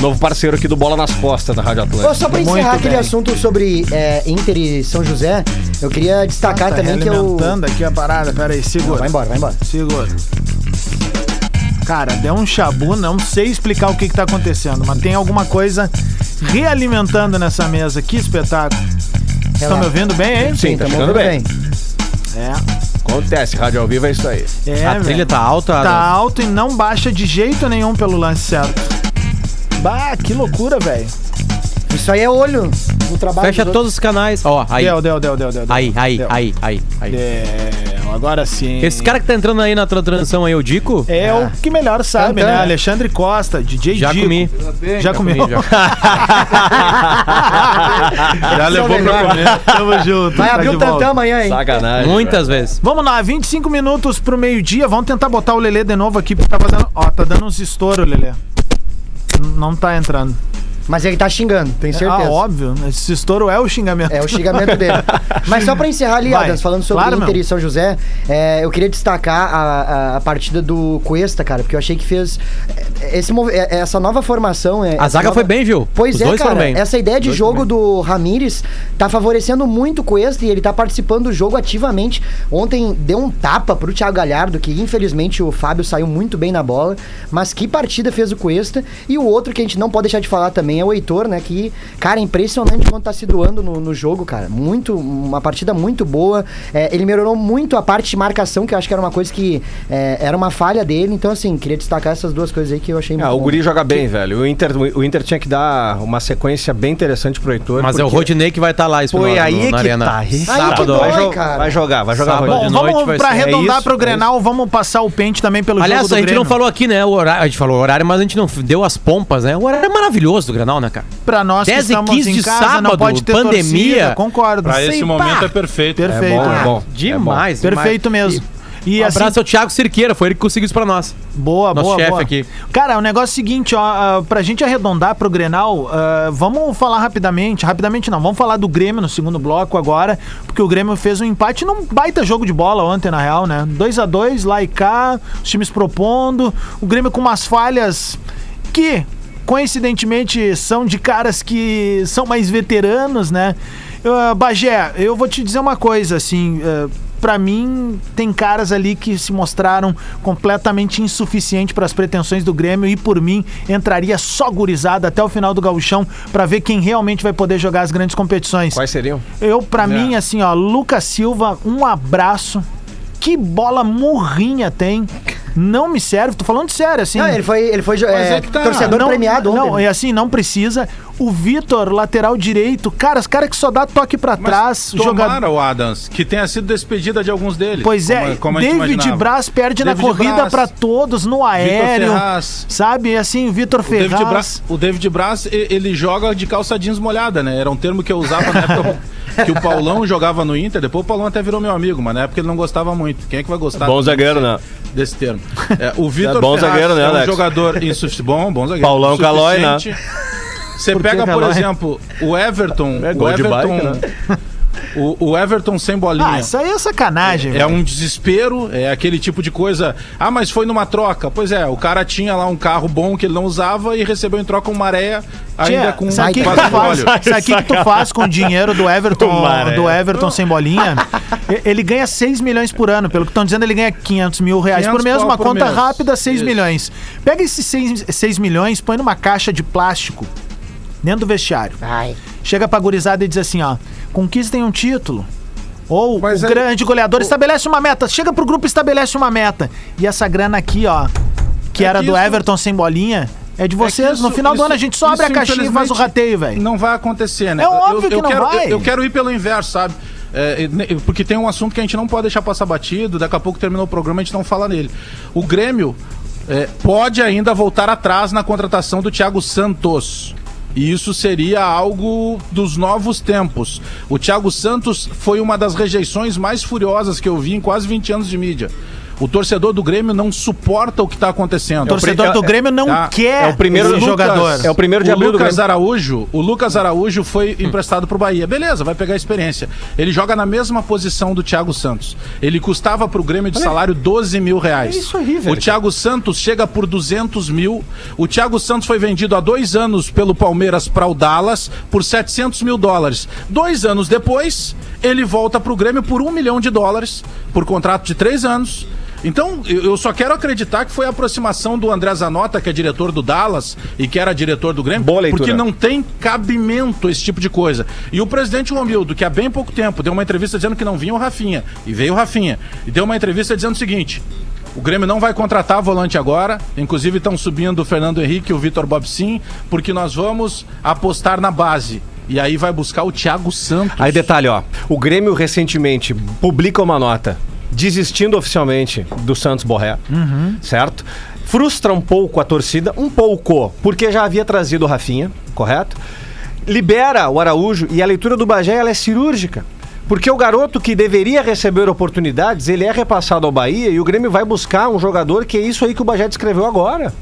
Novo parceiro aqui do Bola nas Costas da Rádio Atlântica. só pra Muito encerrar aquele bem. assunto sobre é, Inter e São José, eu queria destacar Tá também que eu. aqui a parada, pera aí, segura. Vai embora, vai embora. Segura. Cara, deu um chabu, não sei explicar o que, que tá acontecendo, mas tem alguma coisa realimentando nessa mesa. Que espetáculo. Vocês estão me ouvindo bem, hein? Sim, tá tamo chegando ouvindo bem. É. Acontece, rádio ao vivo é isso aí. é a velho. trilha tá alta. Tá alto e não baixa de jeito nenhum pelo lance certo. Bah, que loucura, velho. Isso aí é olho no trabalho. Fecha dos todos os canais. Ó, aí. Deu, deu, deu, deu, deu. deu. Aí, aí, Deu. aí, aí, aí. Deu, agora sim. Esse cara que tá entrando aí na tra- transição aí, o Dico? É o que melhor sabe, Cantando. né? Alexandre Costa, DJ Já Dico. comi. Já comeu? comi, já. (laughs) Já levou pra comer. Tamo junto. Vai tá abrir o tantão amanhã, hein? Sacanagem. Muitas vezes. Vamos lá, 25 minutos pro meio-dia. Vamos tentar botar o Lelê de novo aqui, porque tá fazendo. Ó, tá dando uns estouros, Lelê. Não tá entrando. Mas ele tá xingando, tenho certeza. Ah, óbvio. Esse estouro é o xingamento. É o xingamento dele. (laughs) Mas só pra encerrar ali, Vai. Adams, falando sobre Claro, Inter meu. e São José, é, eu queria destacar a, a- a partida do Cuesta, cara, porque eu achei que fez é, esse, é, essa nova formação. é, A essa zaga nova- foi bem, viu? Pois Os é, dois cara. foram bem. Essa ideia de jogo do Ramires tá favorecendo muito o Cuesta e ele tá participando do jogo ativamente. Ontem deu um tapa pro Thiago Galhardo, que infelizmente o Fábio saiu muito bem na bola, mas que partida fez o Cuesta. E o outro que a gente não pode deixar de falar também é o Heitor, né? Que, cara, é impressionante quanto tá se doando no, no jogo, cara. Muito, uma partida muito boa. É, ele melhorou muito a parte de marcação, que eu acho que era uma coisa que é, era uma falha dele. Então, assim, queria destacar essas duas coisas aí que eu achei muito Ah, o bom. Guri joga bem, velho. O Inter, o Inter tinha que dar uma sequência bem interessante pro Heitor. Mas é o porque- Rodinei que vai estar lá, isso Foi aí no- na que arena. tá. Aí que Sábado. dói, vai, jo- cara. vai jogar, vai jogar. Sábado Bom, noite vamos vai pra é arredondar isso, pro é Grenal, vamos passar o pente também pelo Aliás, jogo do a gente Grêmio. não falou aqui, né? O horário, a gente falou o horário, mas a gente não deu as pompas, né? O horário é maravilhoso do Granal, né, cara? Pra nós que 10 e estamos 15 em de casa, não sábado, pode ter pandemia. torcida, concordo. Pra esse momento pá. é perfeito. Perfeito. É bom, é Ah, bom. Demais, Perfeito demais. mesmo. E Um assim, abraço ao Thiago Cirqueira, foi ele que conseguiu isso pra nós. boa, nosso boa, chefe boa. aqui. Cara, o negócio é o seguinte, ó, ah, pra gente arredondar pro Grenal, ah, vamos falar rapidamente, rapidamente não, vamos falar do Grêmio no segundo bloco agora, porque o Grêmio fez um empate num baita jogo de bola ontem, na real, né? 2 a 2 lá e cá, os times propondo, o Grêmio com umas falhas que coincidentemente são de caras que são mais veteranos, né? Uh, Bagé, eu vou te dizer uma coisa, assim, uh, para mim tem caras ali que se mostraram completamente insuficiente para as pretensões do Grêmio e por mim entraria só gurizada até o final do gauchão para ver quem realmente vai poder jogar as grandes competições. Quais seriam? Eu, pra mim, assim, ó, Lucas Silva, um abraço. Que bola morrinha tem. Não me serve, tô falando sério, assim. Não, ele foi, ele foi é, é que tá. torcedor não, premiado ontem. Não, né? é assim, não precisa. O Vitor, lateral direito, cara, os caras que só dá toque pra trás, tomara o Adams, que tenha sido despedida de alguns deles. Pois é, como- como David. Braz perde na David corrida Braz, pra todos, no aéreo. Ferraz. Sabe? Assim, o Vitor O David, Ferraz. Braz, o David Braz, e- ele joga de calça jeans molhada, né? Era um termo que eu usava na época (laughs) que o Paulão jogava no Inter. Depois o Paulão até virou meu amigo, mas na época ele não gostava muito. Quem é que vai gostar Bom zagueiro, né? Desse termo? É, o (laughs) Vitor É bom Ferraz zagueiro, né, é um Alex? jogador insuficiente. (laughs) Bom, bom zagueiro. Paulão Calói, né? Você Por pega, por exemplo, o Everton. É o Everton, bike, né? O, o Everton sem bolinha. Ah, isso aí é sacanagem, É velho. um desespero, é aquele tipo de coisa. Ah, mas foi numa troca. Pois é, o cara tinha lá um carro bom que ele não usava e recebeu em troca uma maré ainda Tia, com sabe o que, tu faz? Sabe o que, que tu faz com o dinheiro do Everton, (laughs) do Everton sem bolinha? (laughs) Ele ganha 6 milhões por ano. Pelo que estão dizendo, ele ganha 500 mil reais 500 por mês. Uma por conta mês. rápida, 6 Isso. milhões. Pega esses 6, 6 milhões, põe numa caixa de plástico dentro do vestiário. Ai. Chega pra gurizada e diz assim, ó, conquistem um título. Ou Mas o é- grande goleador estabelece uma meta. Chega pro grupo e estabelece uma meta. E essa grana aqui, ó, que É era que do isso- Everton sem bolinha, é de É vocês. no isso- final do isso- ano a gente só abre a isso, caixinha e faz o infelizmente, rateio, velho. Não vai acontecer, né? É óbvio que não quero, vai. Eu, eu quero ir pelo inverso, sabe? É, ne- porque tem um assunto que a gente não pode deixar passar batido, daqui a pouco terminou o programa, a gente não fala nele. O Grêmio é, pode ainda voltar atrás na contratação do Thiago Santos. E isso seria algo dos novos tempos. O Thiago Santos foi uma das rejeições mais furiosas que eu vi em quase 20 anos de mídia. O torcedor do Grêmio não suporta o que está acontecendo. O torcedor do Grêmio não Tá. quer é o primeiro Lucas- jogador. É o primeiro de o abril do Lucas Grêmio. Araújo, o Lucas Araújo foi emprestado pro Bahia. Beleza, vai pegar a experiência. Ele joga na mesma posição do Thiago Santos. Ele custava pro Grêmio de salário 12 mil reais. É isso aí, velho. O Thiago Santos chega por 200 mil. O Thiago Santos foi vendido há dois anos pelo Palmeiras para o Dallas por 700 mil dólares. Dois anos depois, ele volta pro Grêmio por um milhão de dólares, por contrato de três anos. Então, eu só quero acreditar que foi a aproximação do André Zanota, que é diretor do Dallas e que era diretor do Grêmio, Boa leitura. porque não tem cabimento esse tipo de coisa. E o presidente Romildo, que há bem pouco tempo deu uma entrevista dizendo que não vinha o Rafinha, e veio o Rafinha, e deu uma entrevista dizendo o seguinte: o Grêmio não vai contratar volante agora, inclusive estão subindo o Fernando Henrique e o Vitor Bobsin, porque nós vamos apostar na base. E aí vai buscar o Thiago Santos. Aí detalhe, ó. O Grêmio recentemente publica uma nota desistindo oficialmente do Santos Borré, certo? Frustra um pouco a torcida, um pouco, porque já havia trazido o Rafinha, correto? Libera o Araújo e a leitura do Bagé ela é cirúrgica. Porque o garoto que deveria receber oportunidades, ele é repassado ao Bahia e o Grêmio vai buscar um jogador que é isso aí que o Bagé descreveu agora.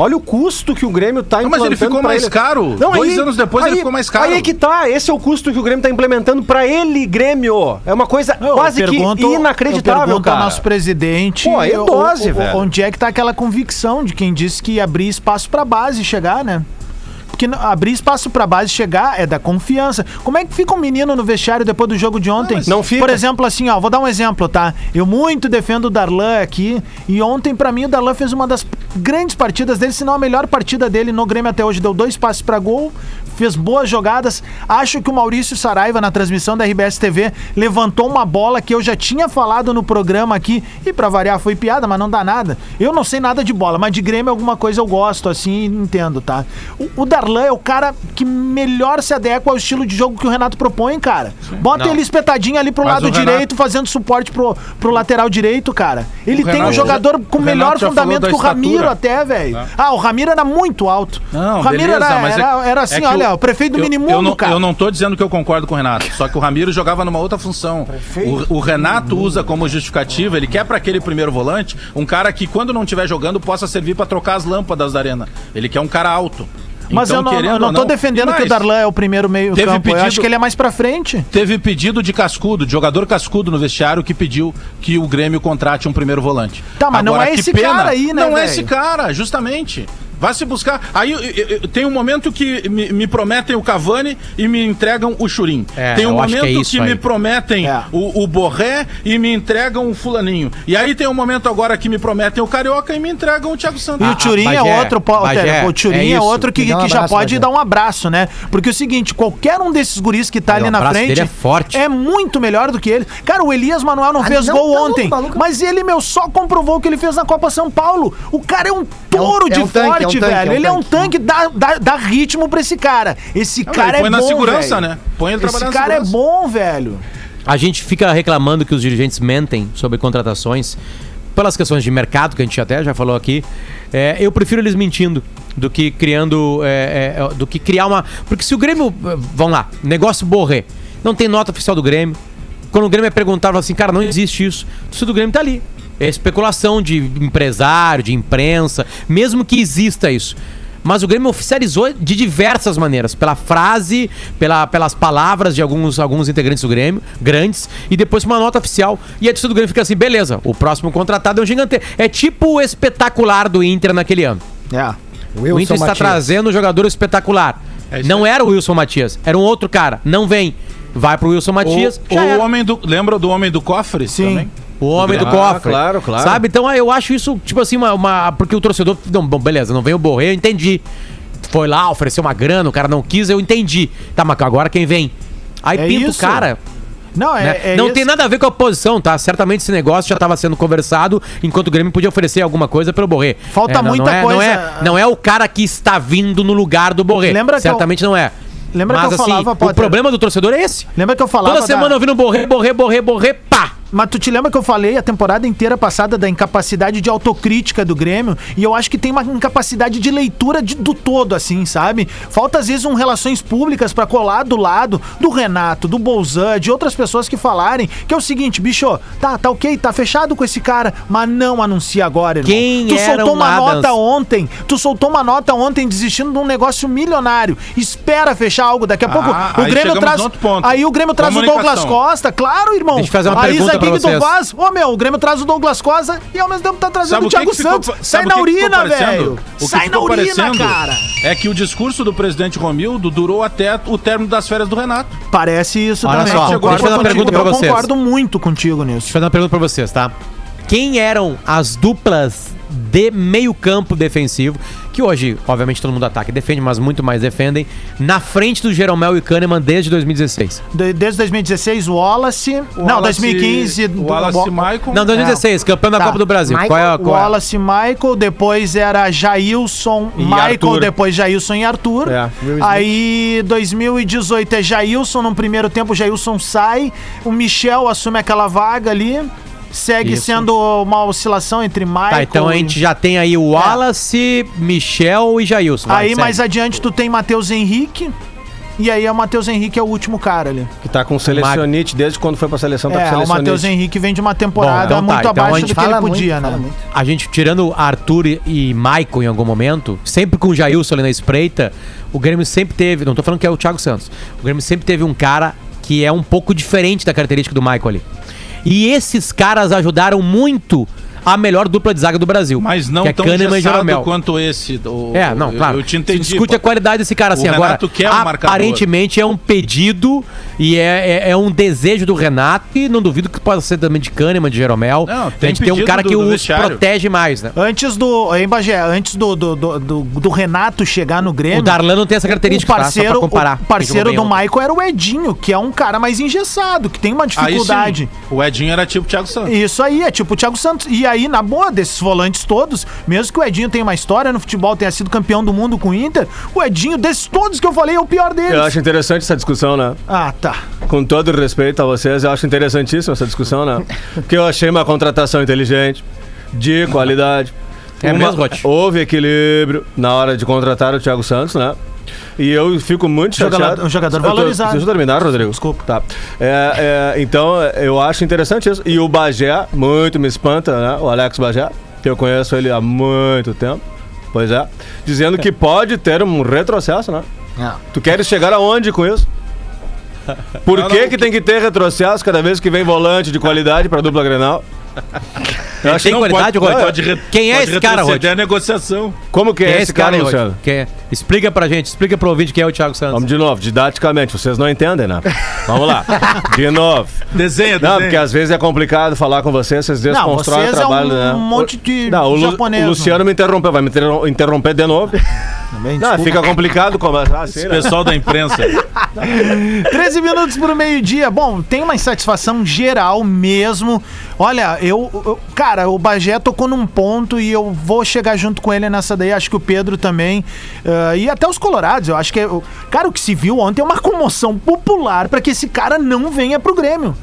Olha o custo que o Grêmio tá Não, mas ele ficou mais caro. Dois anos depois ele ficou mais caro. Aí é que tá, esse é o custo que o Grêmio tá implementando pra ele, Grêmio. É uma coisa Eu quase que pergunto- eu inacreditável, pergunto ao cara. nosso presidente. Pô, é dose, o- o- velho. Onde é que tá aquela convicção de quem disse que ia abrir espaço pra base chegar, né? Porque abrir espaço pra base chegar é da confiança. Como é que fica um menino no vestiário depois do jogo de ontem? mas não fica. Por exemplo, assim, ó, vou dar um exemplo, tá? Eu muito defendo o Darlan aqui e ontem pra mim o Darlan fez uma das grandes partidas dele, se não a melhor partida dele no Grêmio até hoje. Deu dois passes pra gol, fez boas jogadas. Acho que o Maurício Saraiva na transmissão da RBS TV levantou uma bola que eu já tinha falado no programa aqui e pra variar foi piada, mas não dá nada. Eu não sei nada de bola, mas de Grêmio alguma coisa eu gosto assim, e entendo, tá? O, o Darlan é o cara que melhor se adequa ao estilo de jogo que o Renato propõe, cara. Bota Não. ele espetadinho ali pro Mas lado o Renato- direito, fazendo suporte pro, pro lateral direito, cara. Ele O tem um Renato- jogador com o melhor fundamento que o Ramiro estatura. até, velho. Tá. Ah, o Ramiro era muito alto. Não, o Ramiro beleza, era, é- era, era assim, é olha, o, prefeito do eu- mini eu mundo, não, cara. Eu não tô dizendo que eu concordo com o Renato, só que o Ramiro jogava numa outra função. O, o Renato usa como justificativa, ele quer pra aquele primeiro volante um cara que quando não estiver jogando possa servir pra trocar as lâmpadas da arena. Ele quer um cara alto. Mas Então, eu não, querendo eu não tô defendendo E que o Darlan é o primeiro meio Teve campo. Eu pedido- acho que ele é mais pra frente. Teve pedido de cascudo, de jogador cascudo no vestiário que pediu que o Grêmio contrate um primeiro volante. Tá, mas não é esse cara aí, né, Não é velho? esse cara, justamente. Vai se buscar. Aí eu- eu- eu- tem um momento que me, me prometem o Cavani e me entregam o Churim. É, tem um acho que momento é que, me prometem É. o, o Borré e me entregam o Fulaninho. E aí tem um momento agora que me prometem o Carioca e me entregam o Thiago Santos. E o Turim é Bagé, outro, po- Bagé, o Turim é é, outro que, um que já abraço, pode Bagé. dar um abraço, né? Porque é o seguinte, qualquer um desses guris que tá ali na abraço frente é forte. muito melhor do que ele. Cara, o Elias Manuel não Ah, fez não, gol tá ontem, maluco. mas ele, meu, só comprovou o que ele fez na Copa São Paulo. O cara é um touro é de um tanque, forte, é um tanque, velho. é um ele é um tanque. tanque, dá, dá, dá ritmo pra esse cara. Esse Não, cara é põe bom, na segurança, velho. né? Põe ele Esse trabalhando cara é bom, velho. A gente fica reclamando que os dirigentes mentem sobre contratações pelas questões de mercado, que a gente até já falou aqui. É, eu prefiro eles mentindo do que criando. é, é, do que criar uma. Porque se o Grêmio. Vamos lá, negócio borré. Não tem nota oficial do Grêmio. Quando o Grêmio é perguntado, fala assim, cara, não existe isso. O do Grêmio tá ali. É especulação de empresário, de imprensa, mesmo que exista isso. Mas o Grêmio oficializou de diversas maneiras. Pela frase, pela, pelas palavras de alguns, alguns integrantes do Grêmio, grandes, e depois uma nota oficial. E a torcida do Grêmio fica assim, beleza, o próximo contratado é um gigante. É tipo o espetacular do Inter naquele ano. É. o Inter está Matias. trazendo um jogador espetacular. É não era o Wilson Matias, era um outro cara. Não vem. Vai pro Wilson Matias. O, já o era. homem do. Lembra do homem do cofre? Sim. Também? O homem do Ah, cofre. claro, claro. Sabe? Então ah, eu acho isso, tipo assim, uma. uma- porque o torcedor. Não, bom, beleza, não veio o Borré, eu entendi. Foi lá, ofereceu uma grana, o cara não quis, eu entendi. Tá, mas agora quem vem? Aí É pinta o cara. Não, é, né? é não tem nada a ver com a posição, tá? Certamente esse negócio já estava sendo conversado enquanto o Grêmio podia oferecer alguma coisa pelo Borré. Falta não- muita não é, Não coisa- é, não é o cara que está vindo no lugar do Borré. Lembra que Certamente não é. Lembra que Mas eu assim, falava, o Potter? problema do torcedor é esse. Lembra que eu falava Toda semana da- ouvindo Borré, Borré, Borré, Borré, pá! Mas tu te lembra que eu falei a temporada inteira passada da incapacidade de autocrítica do Grêmio? E eu acho que tem uma incapacidade de leitura de- do todo, assim, sabe? Falta às vezes um relações públicas pra colar do lado do Renato, do Bolzan, de outras pessoas que falarem que é o seguinte, bicho, tá, tá ok, tá fechado com esse cara, mas não anuncia agora, irmão. Quem tu soltou uma Adams? nota ontem, tu soltou uma nota ontem desistindo de um negócio milionário. Espera fechar algo, daqui a pouco Ah, o aí Grêmio traz. Aí o Grêmio traz o Douglas. Costa, claro, irmão. Deixa eu fazer uma aí pergunta Pra Guigui do vocês. Vaz, ô meu, o Grêmio traz o Douglas Costa e ao mesmo tempo tá trazendo Sabe o o que Thiago que ficou Santos. Sai na o que que urina, velho. O que Sai na urina, cara. É que o discurso do presidente Romildo durou até o término das férias do Renato. Parece isso Olha também. só, Concordo deixa eu fazer uma contigo. pergunta pra Eu vocês. concordo muito contigo Deixa eu nisso. fazer uma pergunta pra vocês, tá? Quem eram as duplas de meio campo defensivo, que hoje, obviamente, todo mundo ataca e defende, mas muito mais defendem, na frente do Jeromel e Kahneman desde 2016? De- Desde 2016, o Wallace. não, 2015. O Wallace do- Maicon. Não, 2016, campeão da Tá. Copa do Brasil. Michael qual é, qual é? Wallace Michael, depois era Jailson, E Michael, Arthur. depois Jailson e Arthur. É. Aí 2018 é Jailson, no primeiro tempo Jailson sai, o Michel assume aquela vaga ali, segue Isso. sendo uma oscilação entre Michael Tá, então a gente já tem aí o Wallace, Michel e Jailson. Vai, Aí segue. mais adiante tu tem Matheus Henrique. E aí o Matheus Henrique é o último cara ali. Que tá com selecionite desde quando foi pra seleção, tá É, com o Matheus selecionite. Henrique vem de uma temporada Bom, então tá, muito então a abaixo gente do que ele fala muito, podia, fala né? muito. A gente tirando Arthur e- e Maicon em algum momento, sempre com o Jailson ali na espreita, o Grêmio sempre teve, não tô falando que é o Thiago Santos, o Grêmio sempre teve um cara que é um pouco diferente da característica do Maicon ali. E esses caras ajudaram muito a melhor dupla de zaga do Brasil. Mas não que é tão Kahneman e quanto esse. O, É, não, eu- claro. Eu, te entendi. Se discute pô. a qualidade desse cara O assim. Agora, Renato quer um marcador. aparentemente é um pedido e é, é, é um desejo do Renato e não duvido que possa ser também de Kahneman, de Jeromel. Não, a tem gente tem um cara do- que do os vestiário. protege mais, né? Antes do. Hein, Bagé, antes do, do, do, do- do Renato chegar no Grêmio. O Darlan não tem essa característica, o tá? Só parceiro, pra comparar. o parceiro do Michael era o Edinho, que é um cara mais engessado, que tem uma Aí dificuldade. sim, o Edinho era tipo Thiago Santos. Isso aí, é tipo o Thiago Santos. E aí, na boa, desses volantes todos, mesmo que o Edinho tenha uma história no futebol, tenha sido campeão do mundo com o Inter, o Edinho, desses todos que eu falei, é o pior deles. Eu acho interessante essa discussão, né? Ah, tá. Com todo respeito a vocês, eu acho interessantíssima essa discussão, né? (laughs) Porque eu achei uma contratação inteligente, de qualidade. É Uma- mesmo? Houve equilíbrio na hora de contratar o Thiago Santos, né? E eu fico muito Jogador- chateado. um jogador valorizado. Deixa eu terminar, Rodrigo. Desculpa. Tá. É, é, então, eu acho interessante isso. E o Bagé, muito me espanta, né? O Alex Bagé, que eu conheço ele há muito tempo. Pois é. Dizendo que pode ter um retrocesso, né? Tu queres chegar aonde com isso? Por Não, que, não, que tem que ter retrocesso cada vez que vem volante de qualidade pra dupla Grenal? Eu acho Tem qualidade, pode, pode re- Quem é pode esse cara, Rod? a negociação. Como que Quem é esse cara, Rod? Luciano? Quem é? Explica pra gente, explica pro ouvinte quem é o Thiago Santos. Vamos de novo, didaticamente, vocês não entendem, né? Vamos lá. (laughs) De novo. Desenha, Não, desenha. porque às vezes é complicado falar com vocês, vocês desconstroem o é um trabalho, né? monte de não, japonês, O Luciano me interrompeu, vai me interrom- interromper de novo. (laughs) Também, Não, fica complicado conversar assim, né? pessoal da imprensa. (laughs) 13 minutos pro meio-dia. Bom, tem uma insatisfação geral mesmo. Olha, eu, eu- Cara, o Bagé tocou num ponto e eu vou chegar junto com ele nessa daí. Acho que o Pedro também. ah, e até os Colorados. Eu acho que. é- Cara, o que se viu ontem é uma comoção popular pra que esse cara não venha pro Grêmio.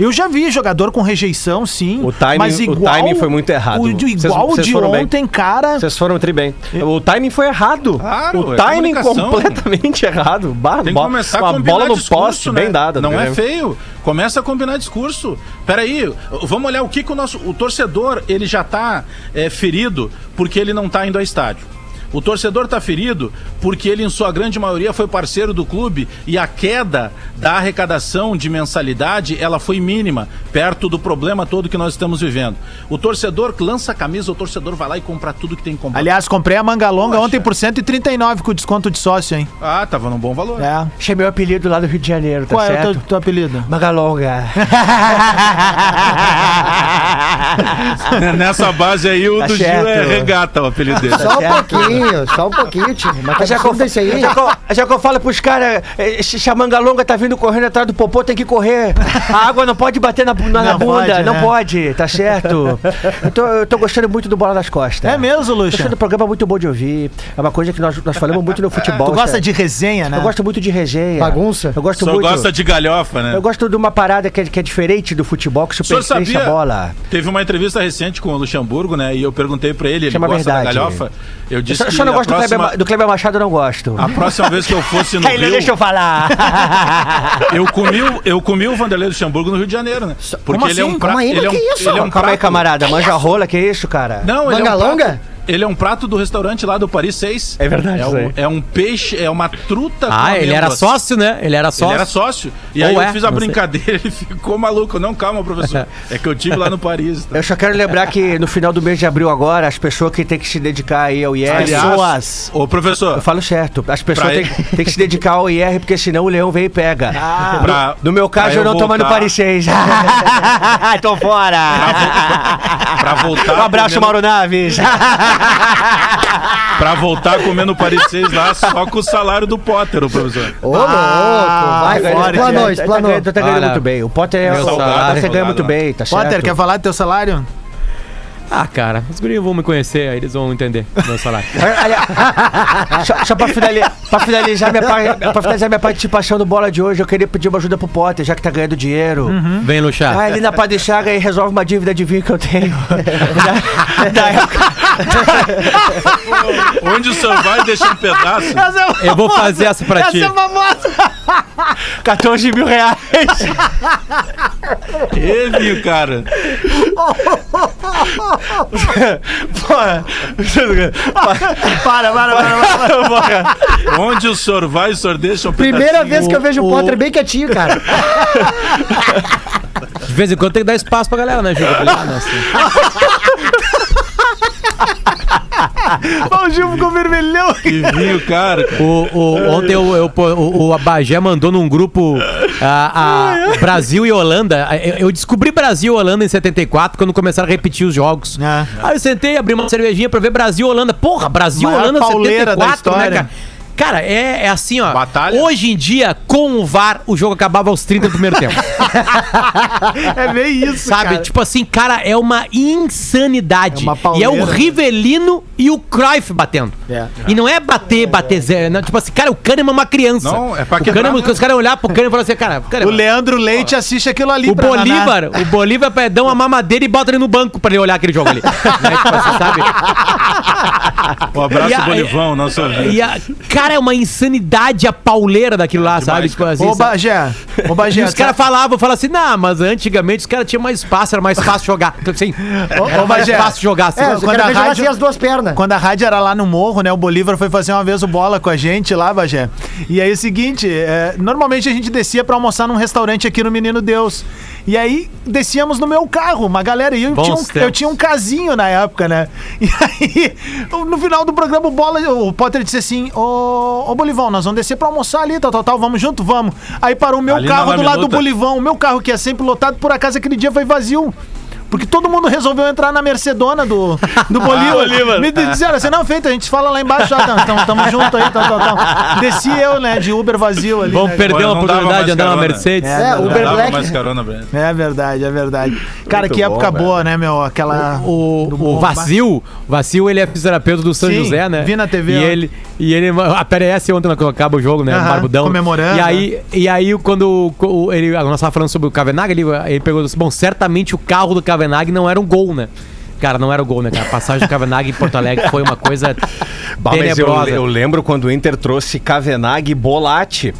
Eu já vi jogador com rejeição, sim. O timing- mas o igual, timing foi muito errado. O, igual o vocês de foram bem. ontem, cara. Vocês foram tri bem. O timing foi errado. Claro, o é timing comunicação. completamente (laughs) errado. Bah, Tem que começar a uma combinar bola no discurso, poste, né? bem dada. Não é Grêmio. feio. Começa a combinar discurso. Peraí, vamos olhar o que, que o nosso. O torcedor, ele já tá é, ferido porque ele não tá indo ao estádio. O torcedor tá ferido porque ele, em sua grande maioria, foi parceiro do clube e a queda da arrecadação de mensalidade ela foi mínima, perto do problema todo que nós estamos vivendo. O torcedor lança a camisa, o torcedor vai lá e compra tudo que tem que comprar. Aliás, comprei a manga longa Poxa. ontem por 139 com desconto de sócio, hein? Ah, tava num bom valor. É. É meu apelido lá do Rio de Janeiro, tá Qual é o certo? teu, teu apelido? Magalonga. (laughs) (laughs) Nessa base aí, o Tá do Gil é certo. regata, o apelido dele. Só um certo. Pouquinho, só um pouquinho, tio. Mas Já que, eu, isso aí. já, que eu, já que eu falo pros caras, eh, se se a manga longa tá vindo correndo atrás do popô, tem que correr. A água não pode bater na, na Não bunda, pode, não né? pode, tá certo? Eu tô, eu tô gostando muito do Bola das Costas. É mesmo, Tô Luxa? achando o programa muito bom de ouvir. É uma coisa que nós, nós falamos muito no futebol. Tu gosta de resenha, né? Eu gosto muito de resenha. Bagunça. Eu gosto Só muito. gosta de galhofa, né? Eu gosto de uma parada que é, que é diferente do futebol, que supercente a sabia? bola. Teve uma entrevista recente com o Luxemburgo, né? E eu perguntei pra ele, ele Chama gosta verdade. da galhofa. Eu disse eu só não gosto do, próxima, Kleber, Ma- do Kleber Machado, eu não gosto. a próxima vez que eu fosse no (laughs) Aí, Rio, deixa eu falar. (laughs) eu comi, o, eu comi o Vanderlei Luxemburgo no Rio de Janeiro, né? Porque como ele é assim? um prato, Calma aí, ele é um, isso? ele é um Calma aí, camarada. Manja rola, que isso, cara? Não, ele Manga é um longa? prato, ele é um prato do restaurante lá do Paris 6. É verdade É isso um, é um peixe, é uma truta com Ah, ele era sócio, né? Ele era Ele sócio. era sócio. E Ou aí é, eu fiz a não sei. brincadeira, (laughs) ele ficou maluco. Não, calma, professor. (laughs) É que eu tive lá no Paris. tá? Eu só quero lembrar que no final do mês de abril agora, as pessoas que têm que se dedicar aí ao IR... Pessoas. Ô, professor, Eu falo certo. As pessoas Pra têm, ele- têm que se dedicar ao IR, porque senão o leão vem e pega. pra, No meu caso, pra eu não tomo no voltar- Paris 6. (laughs) Tô fora. Pra voltar. Um abraço, comendo- Mauro Naves. (laughs) Pra voltar comendo Paris 6 lá só com o salário do Potter, o professor. Ô, louco, vai, forte, vai. Explanou, Tá explanou. ganhando, tá ganhando Olha, muito bem. O Potter é o salário, Potter ganha muito bem, tá certo? Potter, quer falar do teu salário? Ah, cara, os guris vão me conhecer, aí eles vão entender o meu salário. (laughs) Só, só pra, finalizar, pra, finalizar minha, par- pra finalizar minha participação no bola de hoje, eu queria pedir uma ajuda pro Potter, já que tá ganhando dinheiro. Vem, Luxar. Vai ali na Padre Chaga e resolve uma dívida de vinho que eu tenho. da, da época. (laughs) Onde o senhor vai deixar um pedaço? Eu vou fazer essa pra ti. famosa. 14 (laughs) mil reais. Ele, cara. Porra. Para, para, para. para. Onde o senhor vai, o senhor deixa um pedaço. Primeira vez que eu vejo o o- Potter bem quietinho, cara. (laughs) De vez em quando tem que dar espaço pra galera, né? Ah, não, assim. O Gil ficou vermelhão. Que vinho, cara. O, o- ontem eu, eu- o, o Abagé mandou num grupo a, a Brasil e Holanda. Eu, eu descobri Brasil e Holanda em 74, quando começaram a repetir os jogos. Ah. Aí eu sentei, abri uma cervejinha pra ver Brasil e Holanda. Porra, Brasil e Maior Holanda pauleira da 74, né, história. cara? Cara, é, é assim, ó. Batalha. Hoje em dia, com o VAR, o jogo acabava aos 30 do primeiro tempo. (laughs) É bem isso, Sabe? cara. Tipo assim, cara, é uma insanidade. É uma e é o. Rivelino e o Cruyff batendo. É. E não é bater, bater zero. Não, tipo assim, cara, o Kahneman é uma criança. Não, é pra o Kahneman. Os caras olhar pro Kahneman e falar assim, cara, O Leandro Leite assiste aquilo ali o pra Bolívar, o Bolívar dá uma mamadeira e bota ele no banco pra ele olhar aquele jogo ali. (laughs) né? Tipo assim, sabe? Um abraço, E a- Bolivão, nosso. E a, cara, é uma insanidade a pauleira daquilo lá, sabe? Tipo assim, Ô? Bagé, ô, (laughs) E Bagé, os caras falavam, falavam assim, não, mas antigamente os caras tinham mais espaço, era mais fácil jogar. Então, assim, Ô, era ô, mais Bagé. fácil jogar. Assim, É, quando a rádio- assim as duas pernas. Quando a rádio era lá no morro, né? O Bolívar foi fazer uma vez o bola com a gente lá, Bagé. E aí é o seguinte, é, normalmente a gente descia pra almoçar num restaurante aqui no Menino Deus. E aí descíamos no meu carro, uma galera. E eu, Bons tinha um, eu tinha um casinho na época, né? (laughs) E aí, no final do programa, o Bola, o Potter disse assim: Ô, ô Bolivão, nós vamos descer pra almoçar ali, tal, tal, tal, vamos junto, vamos. Aí parou o meu Ali carro do lado do Laminuta. Bolivão, o meu carro que é sempre lotado, por acaso aquele dia foi vazio. Porque todo mundo resolveu entrar na Mercedona do, do (laughs) Bolívar. Me disseram assim, não, feito, a gente fala lá embaixo, já, tamo, tamo, tamo junto aí, tal, tal, tal. Desci eu, né, de Uber vazio ali. Vamos né, perder uma não oportunidade de andar carona. Mercedes. É, É. Uber Dava Black. mais carona. É verdade, é verdade. Cara, Muito que época bom, boa, né, meu? Aquela. O, o o Vacil, ele é fisioterapeuta do São Sim, José, né? vi na TV, E ó. ele, e ele aparece ontem quando acaba o jogo, né? Aham, Barbudão. comemorando, E aí, e aí quando o- ele, nós tava falando sobre o Kavenag, ele, ele perguntou assim, bom, certamente o carro do Kavenag não era um gol, né? Cara, não era o gol, né, cara? A passagem do Kavenag em Porto Alegre foi uma coisa (laughs) Bah, mas eu, eu lembro quando o Inter trouxe Kavenag e Bolatti.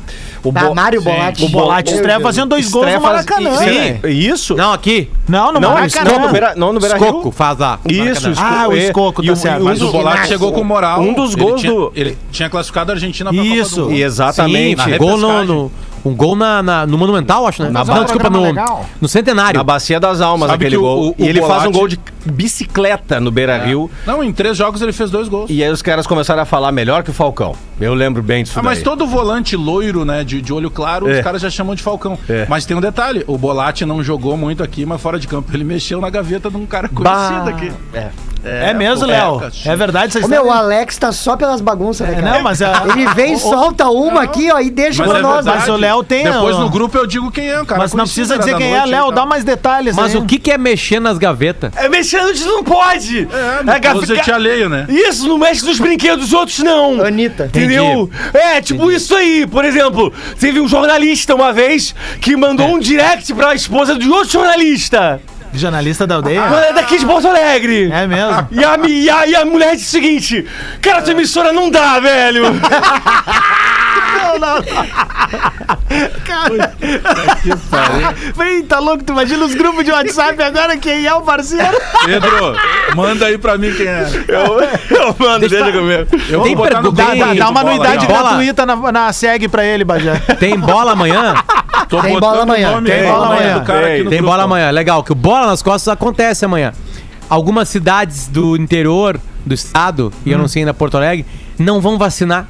O Tá, Mário Sim. Bolatti. O Bolatti estreia fazendo dois gols no Maracanã. Sim, né? isso. Não, aqui. Não, no Não, Maracanã. não, no Beira, não no Beira Escoco Rio. faz lá. Isso. Escoco, Ah, o é. Escoco, E tá certo. um Mas o Bolatti chegou com moral. Um dos Ele gols tinha- do- Ele tinha classificado a Argentina pra Isso. Copa do Mundo. Exatamente. Sim, Na gol no, no- um gol na, na- no Monumental, acho, né? Na não, desculpa, no, legal. no Centenário. Na Bacia das Almas, Sabe aquele que o- gol. o- e ele faz um Bolatti- gol de bicicleta no Beira Rio. Não, em três jogos ele fez dois gols. E aí os caras começaram a falar melhor que o Falcão. Eu lembro bem disso Ah, mas daí. todo volante loiro, né, de, de olho claro, É. os caras já chamam de Falcão. É. Mas tem um detalhe, o Bolatti não jogou muito aqui, mas fora de campo ele mexeu na gaveta de um cara conhecido aqui. É. É mesmo, pô, Léo? é, É verdade, vocês Ô, meu, o Alex tá só pelas bagunças, né, É, cara? não, mas a- Ele vem, solta uma aqui, ó, e deixa Mas pra é nós. verdade. Mas o Léo tem, Depois no grupo eu digo quem é, o cara. Mas não precisa dizer quem é, Léo. Dá mais detalhes Mas aí. o que, que é mexer nas gavetas? É, mexendo disso não pode. É, É, no closet alheio, né? Isso, não mexe nos brinquedos dos outros, não. Anitta. Entendeu? É, tipo isso aí. Por exemplo, teve um jornalista uma vez que mandou um direct pra esposa de outro jornalista. Jornalista da aldeia? É daqui de Porto Alegre. É mesmo? (laughs) E a, e, a, e a mulher disse o seguinte: Cara, tua emissora não dá, velho. (laughs) Não, não. (laughs) Cara. Vem, tá louco? Tu imagina os grupos de WhatsApp agora quem é o parceiro? Pedro, manda aí pra mim quem é. Eu, eu mando, deixa comigo. Eu Tem vou botar no pergunta- Dá, dá, dá uma anuidade gratuita na, na SEG pra ele, Bajé. Tem bola amanhã? Tô Tem bola amanhã. Tem bola amanhã. do cara aqui no Tem grupo. bola amanhã. Legal, que o bola nas costas acontece amanhã. Algumas cidades do interior do estado, e eu Hum. não sei ainda Porto Alegre, não vão vacinar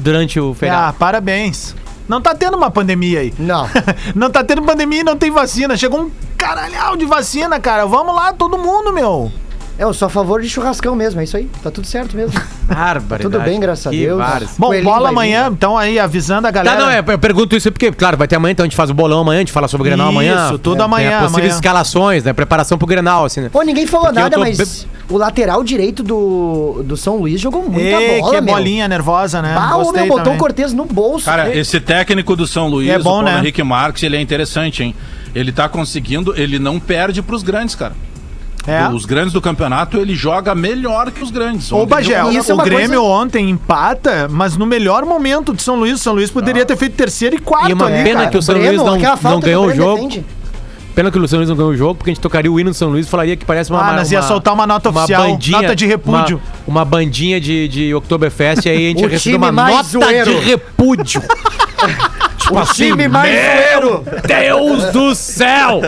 durante o Ah, feriado. parabéns. Não tá tendo uma pandemia aí. Não. (laughs) não tá tendo pandemia e não tem vacina. Chegou um caralhão de vacina, cara. Vamos lá, todo mundo, meu. É, eu sou a favor de churrascão mesmo, é isso aí. Tá tudo certo mesmo. Barbaridade. Tudo bem, graças a Que Deus. várias. Bom, Coelhinho bola vai amanhã, vir, então aí avisando a Tá, galera. não, é, eu pergunto isso porque, claro, vai ter amanhã, então a gente faz o bolão amanhã, a gente fala sobre o Grenal amanhã. Isso, tudo Tem amanhã, as possíveis amanhã. escalações, né? Preparação pro Grenal, assim, né? Pô, ninguém falou Porque nada, tô mas o lateral direito do, do São Luís jogou muita Ê, bola, que meu. bolinha nervosa, né? Ah, o meu botou também. o Cortez no bolso. Cara, esse técnico do São Luís, É bom, o Paulo né? Henrique Marques, ele é interessante, hein? Ele tá conseguindo, ele não perde pros grandes, cara. É. Os grandes do campeonato, ele joga melhor que os grandes. Ô, Bagé, Isso é o uma Grêmio coisa- ontem empata, mas no melhor momento de São Luís. São Luís poderia ter feito terceiro e quarto E uma ali, pena cara. que o São Breno, Luís não, não ganhou o jogo. defende. Pena que o São Luís não ganhou o jogo, porque a gente tocaria o hino do São Luís e falaria que parece uma. Ah, nós ia soltar uma nota oficial, nota de repúdio. Uma, uma bandinha de, de Oktoberfest, e aí a gente (laughs) O ia receber time uma mais nota zoeiro. de repúdio. (laughs) tipo O time mais zoeiro. Deus do céu!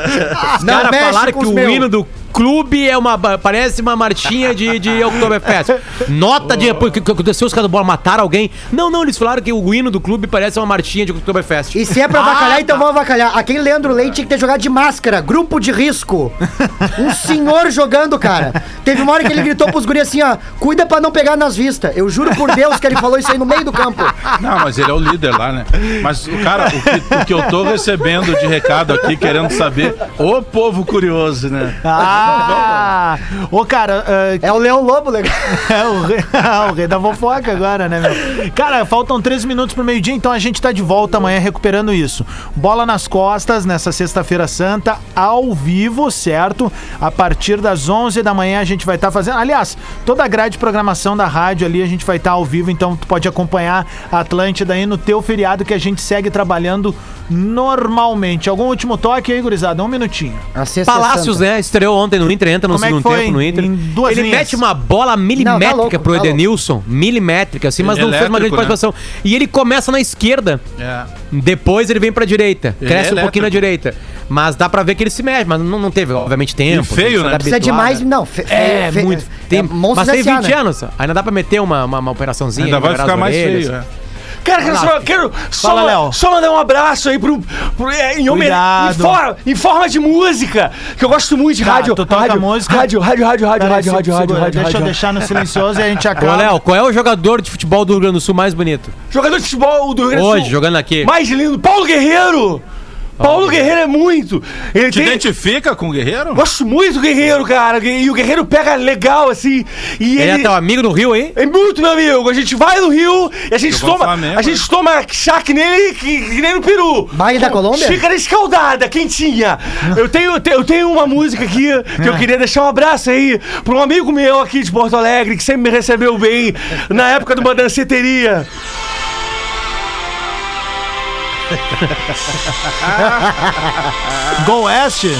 Os Não caras falaram que o meus. hino do clube é uma. parece uma marchinha de, de Oktoberfest. Nota de. O que, aconteceu? Os caras do bola mataram alguém? Não, não, eles falaram que o hino do clube parece uma marchinha de Oktoberfest. E se é pra avacalhar, então vamos avacalhar. Aquele Leandro Leite tinha que ter jogado de máscara, grupo de risco. Um senhor jogando, cara. Teve uma hora que ele gritou pros guri assim, ó, cuida pra não pegar nas vistas. Eu juro por Deus que ele falou isso aí no meio do campo. Não, mas ele é o líder lá, né? Mas, cara, o que, o que eu tô recebendo de recado aqui, querendo saber, ô povo curioso, né? Ah! Ô, cara, ah, É o Leão Lobo, legal. (laughs) É o rei, o rei da fofoca agora, né, meu? Cara, faltam 13 minutos pro meio-dia, então a gente tá de volta amanhã recuperando isso. Bola nas costas nessa sexta-feira santa, ao vivo, certo? A partir das 11 da manhã a gente vai estar fazendo. Aliás, toda a grade de programação da rádio ali a gente vai estar ao vivo, então tu pode acompanhar a Atlântida aí no teu feriado que a gente segue trabalhando normalmente. Algum último toque aí, gurizada? Um minutinho. A sexta é Palácios, santa. né? Estreou ontem. Ontem no Inter, entra no Como é segundo foi? tempo no Inter. Ele linhas. mete uma bola milimétrica louco, pro tá louco. Edenilson. Milimétrica, assim, mas não fez uma grande né? participação. E ele começa na esquerda. É. Depois ele vem pra direita. Ele Cresce é um pouquinho na direita. Mas dá pra ver que ele se mexe, mas não, não teve, obviamente, tempo. E feio, tem que se né? Precisa de habituar, mais. né? Não, fe, É, fe- muito. é Tem, monstro mas tem SA, 20 né? anos. Ainda dá pra meter uma, uma, uma operaçãozinha. Ainda vai ficar mais orelhas. feio. é. Cara, quero, só, quero só, Fala, Léo. só mandar um abraço aí pro. pro é, em, homen- em, forma, em forma de música, que eu gosto muito de Tá, rádio. tu toca rádio, música. Rádio, rádio, rádio, rádio, Pera aí, rádio, rádio, rádio, segura, rádio, Deixa eu rádio. deixar no silencioso e a gente (laughs) Ô, acaba. Léo, qual é o jogador de futebol do Rio Grande do Sul mais bonito? Jogador de futebol do Rio Grande do Hoje, Sul. jogando aqui. Mais lindo, Paulo Guerreiro! Paulo Guerreiro é muito. Ele Te tem. identifica com o Guerreiro? Gosto muito do Guerreiro, cara. E o Guerreiro pega legal, assim. E Ele ele. é teu amigo no Rio, hein? É muito, meu amigo. A gente vai no Rio e a gente Jogou toma. Flamengo, a gente né? toma chá que nem, que, que nem no Peru. Baile da Colômbia? Xícara escaldada, quentinha. Eu tenho, eu tenho- uma música aqui que eu queria deixar um abraço aí pra um amigo meu aqui de Porto Alegre que sempre me recebeu bem na época de uma Gol Oeste?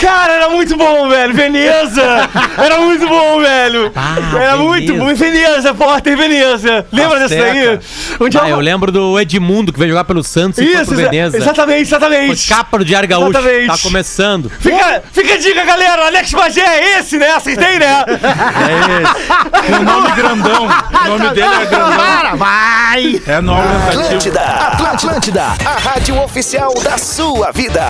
Cara, era muito bom, velho. Veneza! (laughs) Era muito bom, velho. era muito bom. Veneza, Porter, Veneza. Lembra desse daí? Onde Ah, eu lembro do Edmundo, que veio jogar pelo Santos e foi Isso, pro exa- Veneza. exatamente, Foi exatamente. capa do Diário Gaúcho. Exatamente. Tá começando. Fica, fica a dica, galera. Alex Magé é esse, né? Acertei, né? (laughs) Tem o nome grandão. O nome dele é grandão. Vai! É no aumentativo. Atlântida, Atlântida, a rádio oficial da sua vida.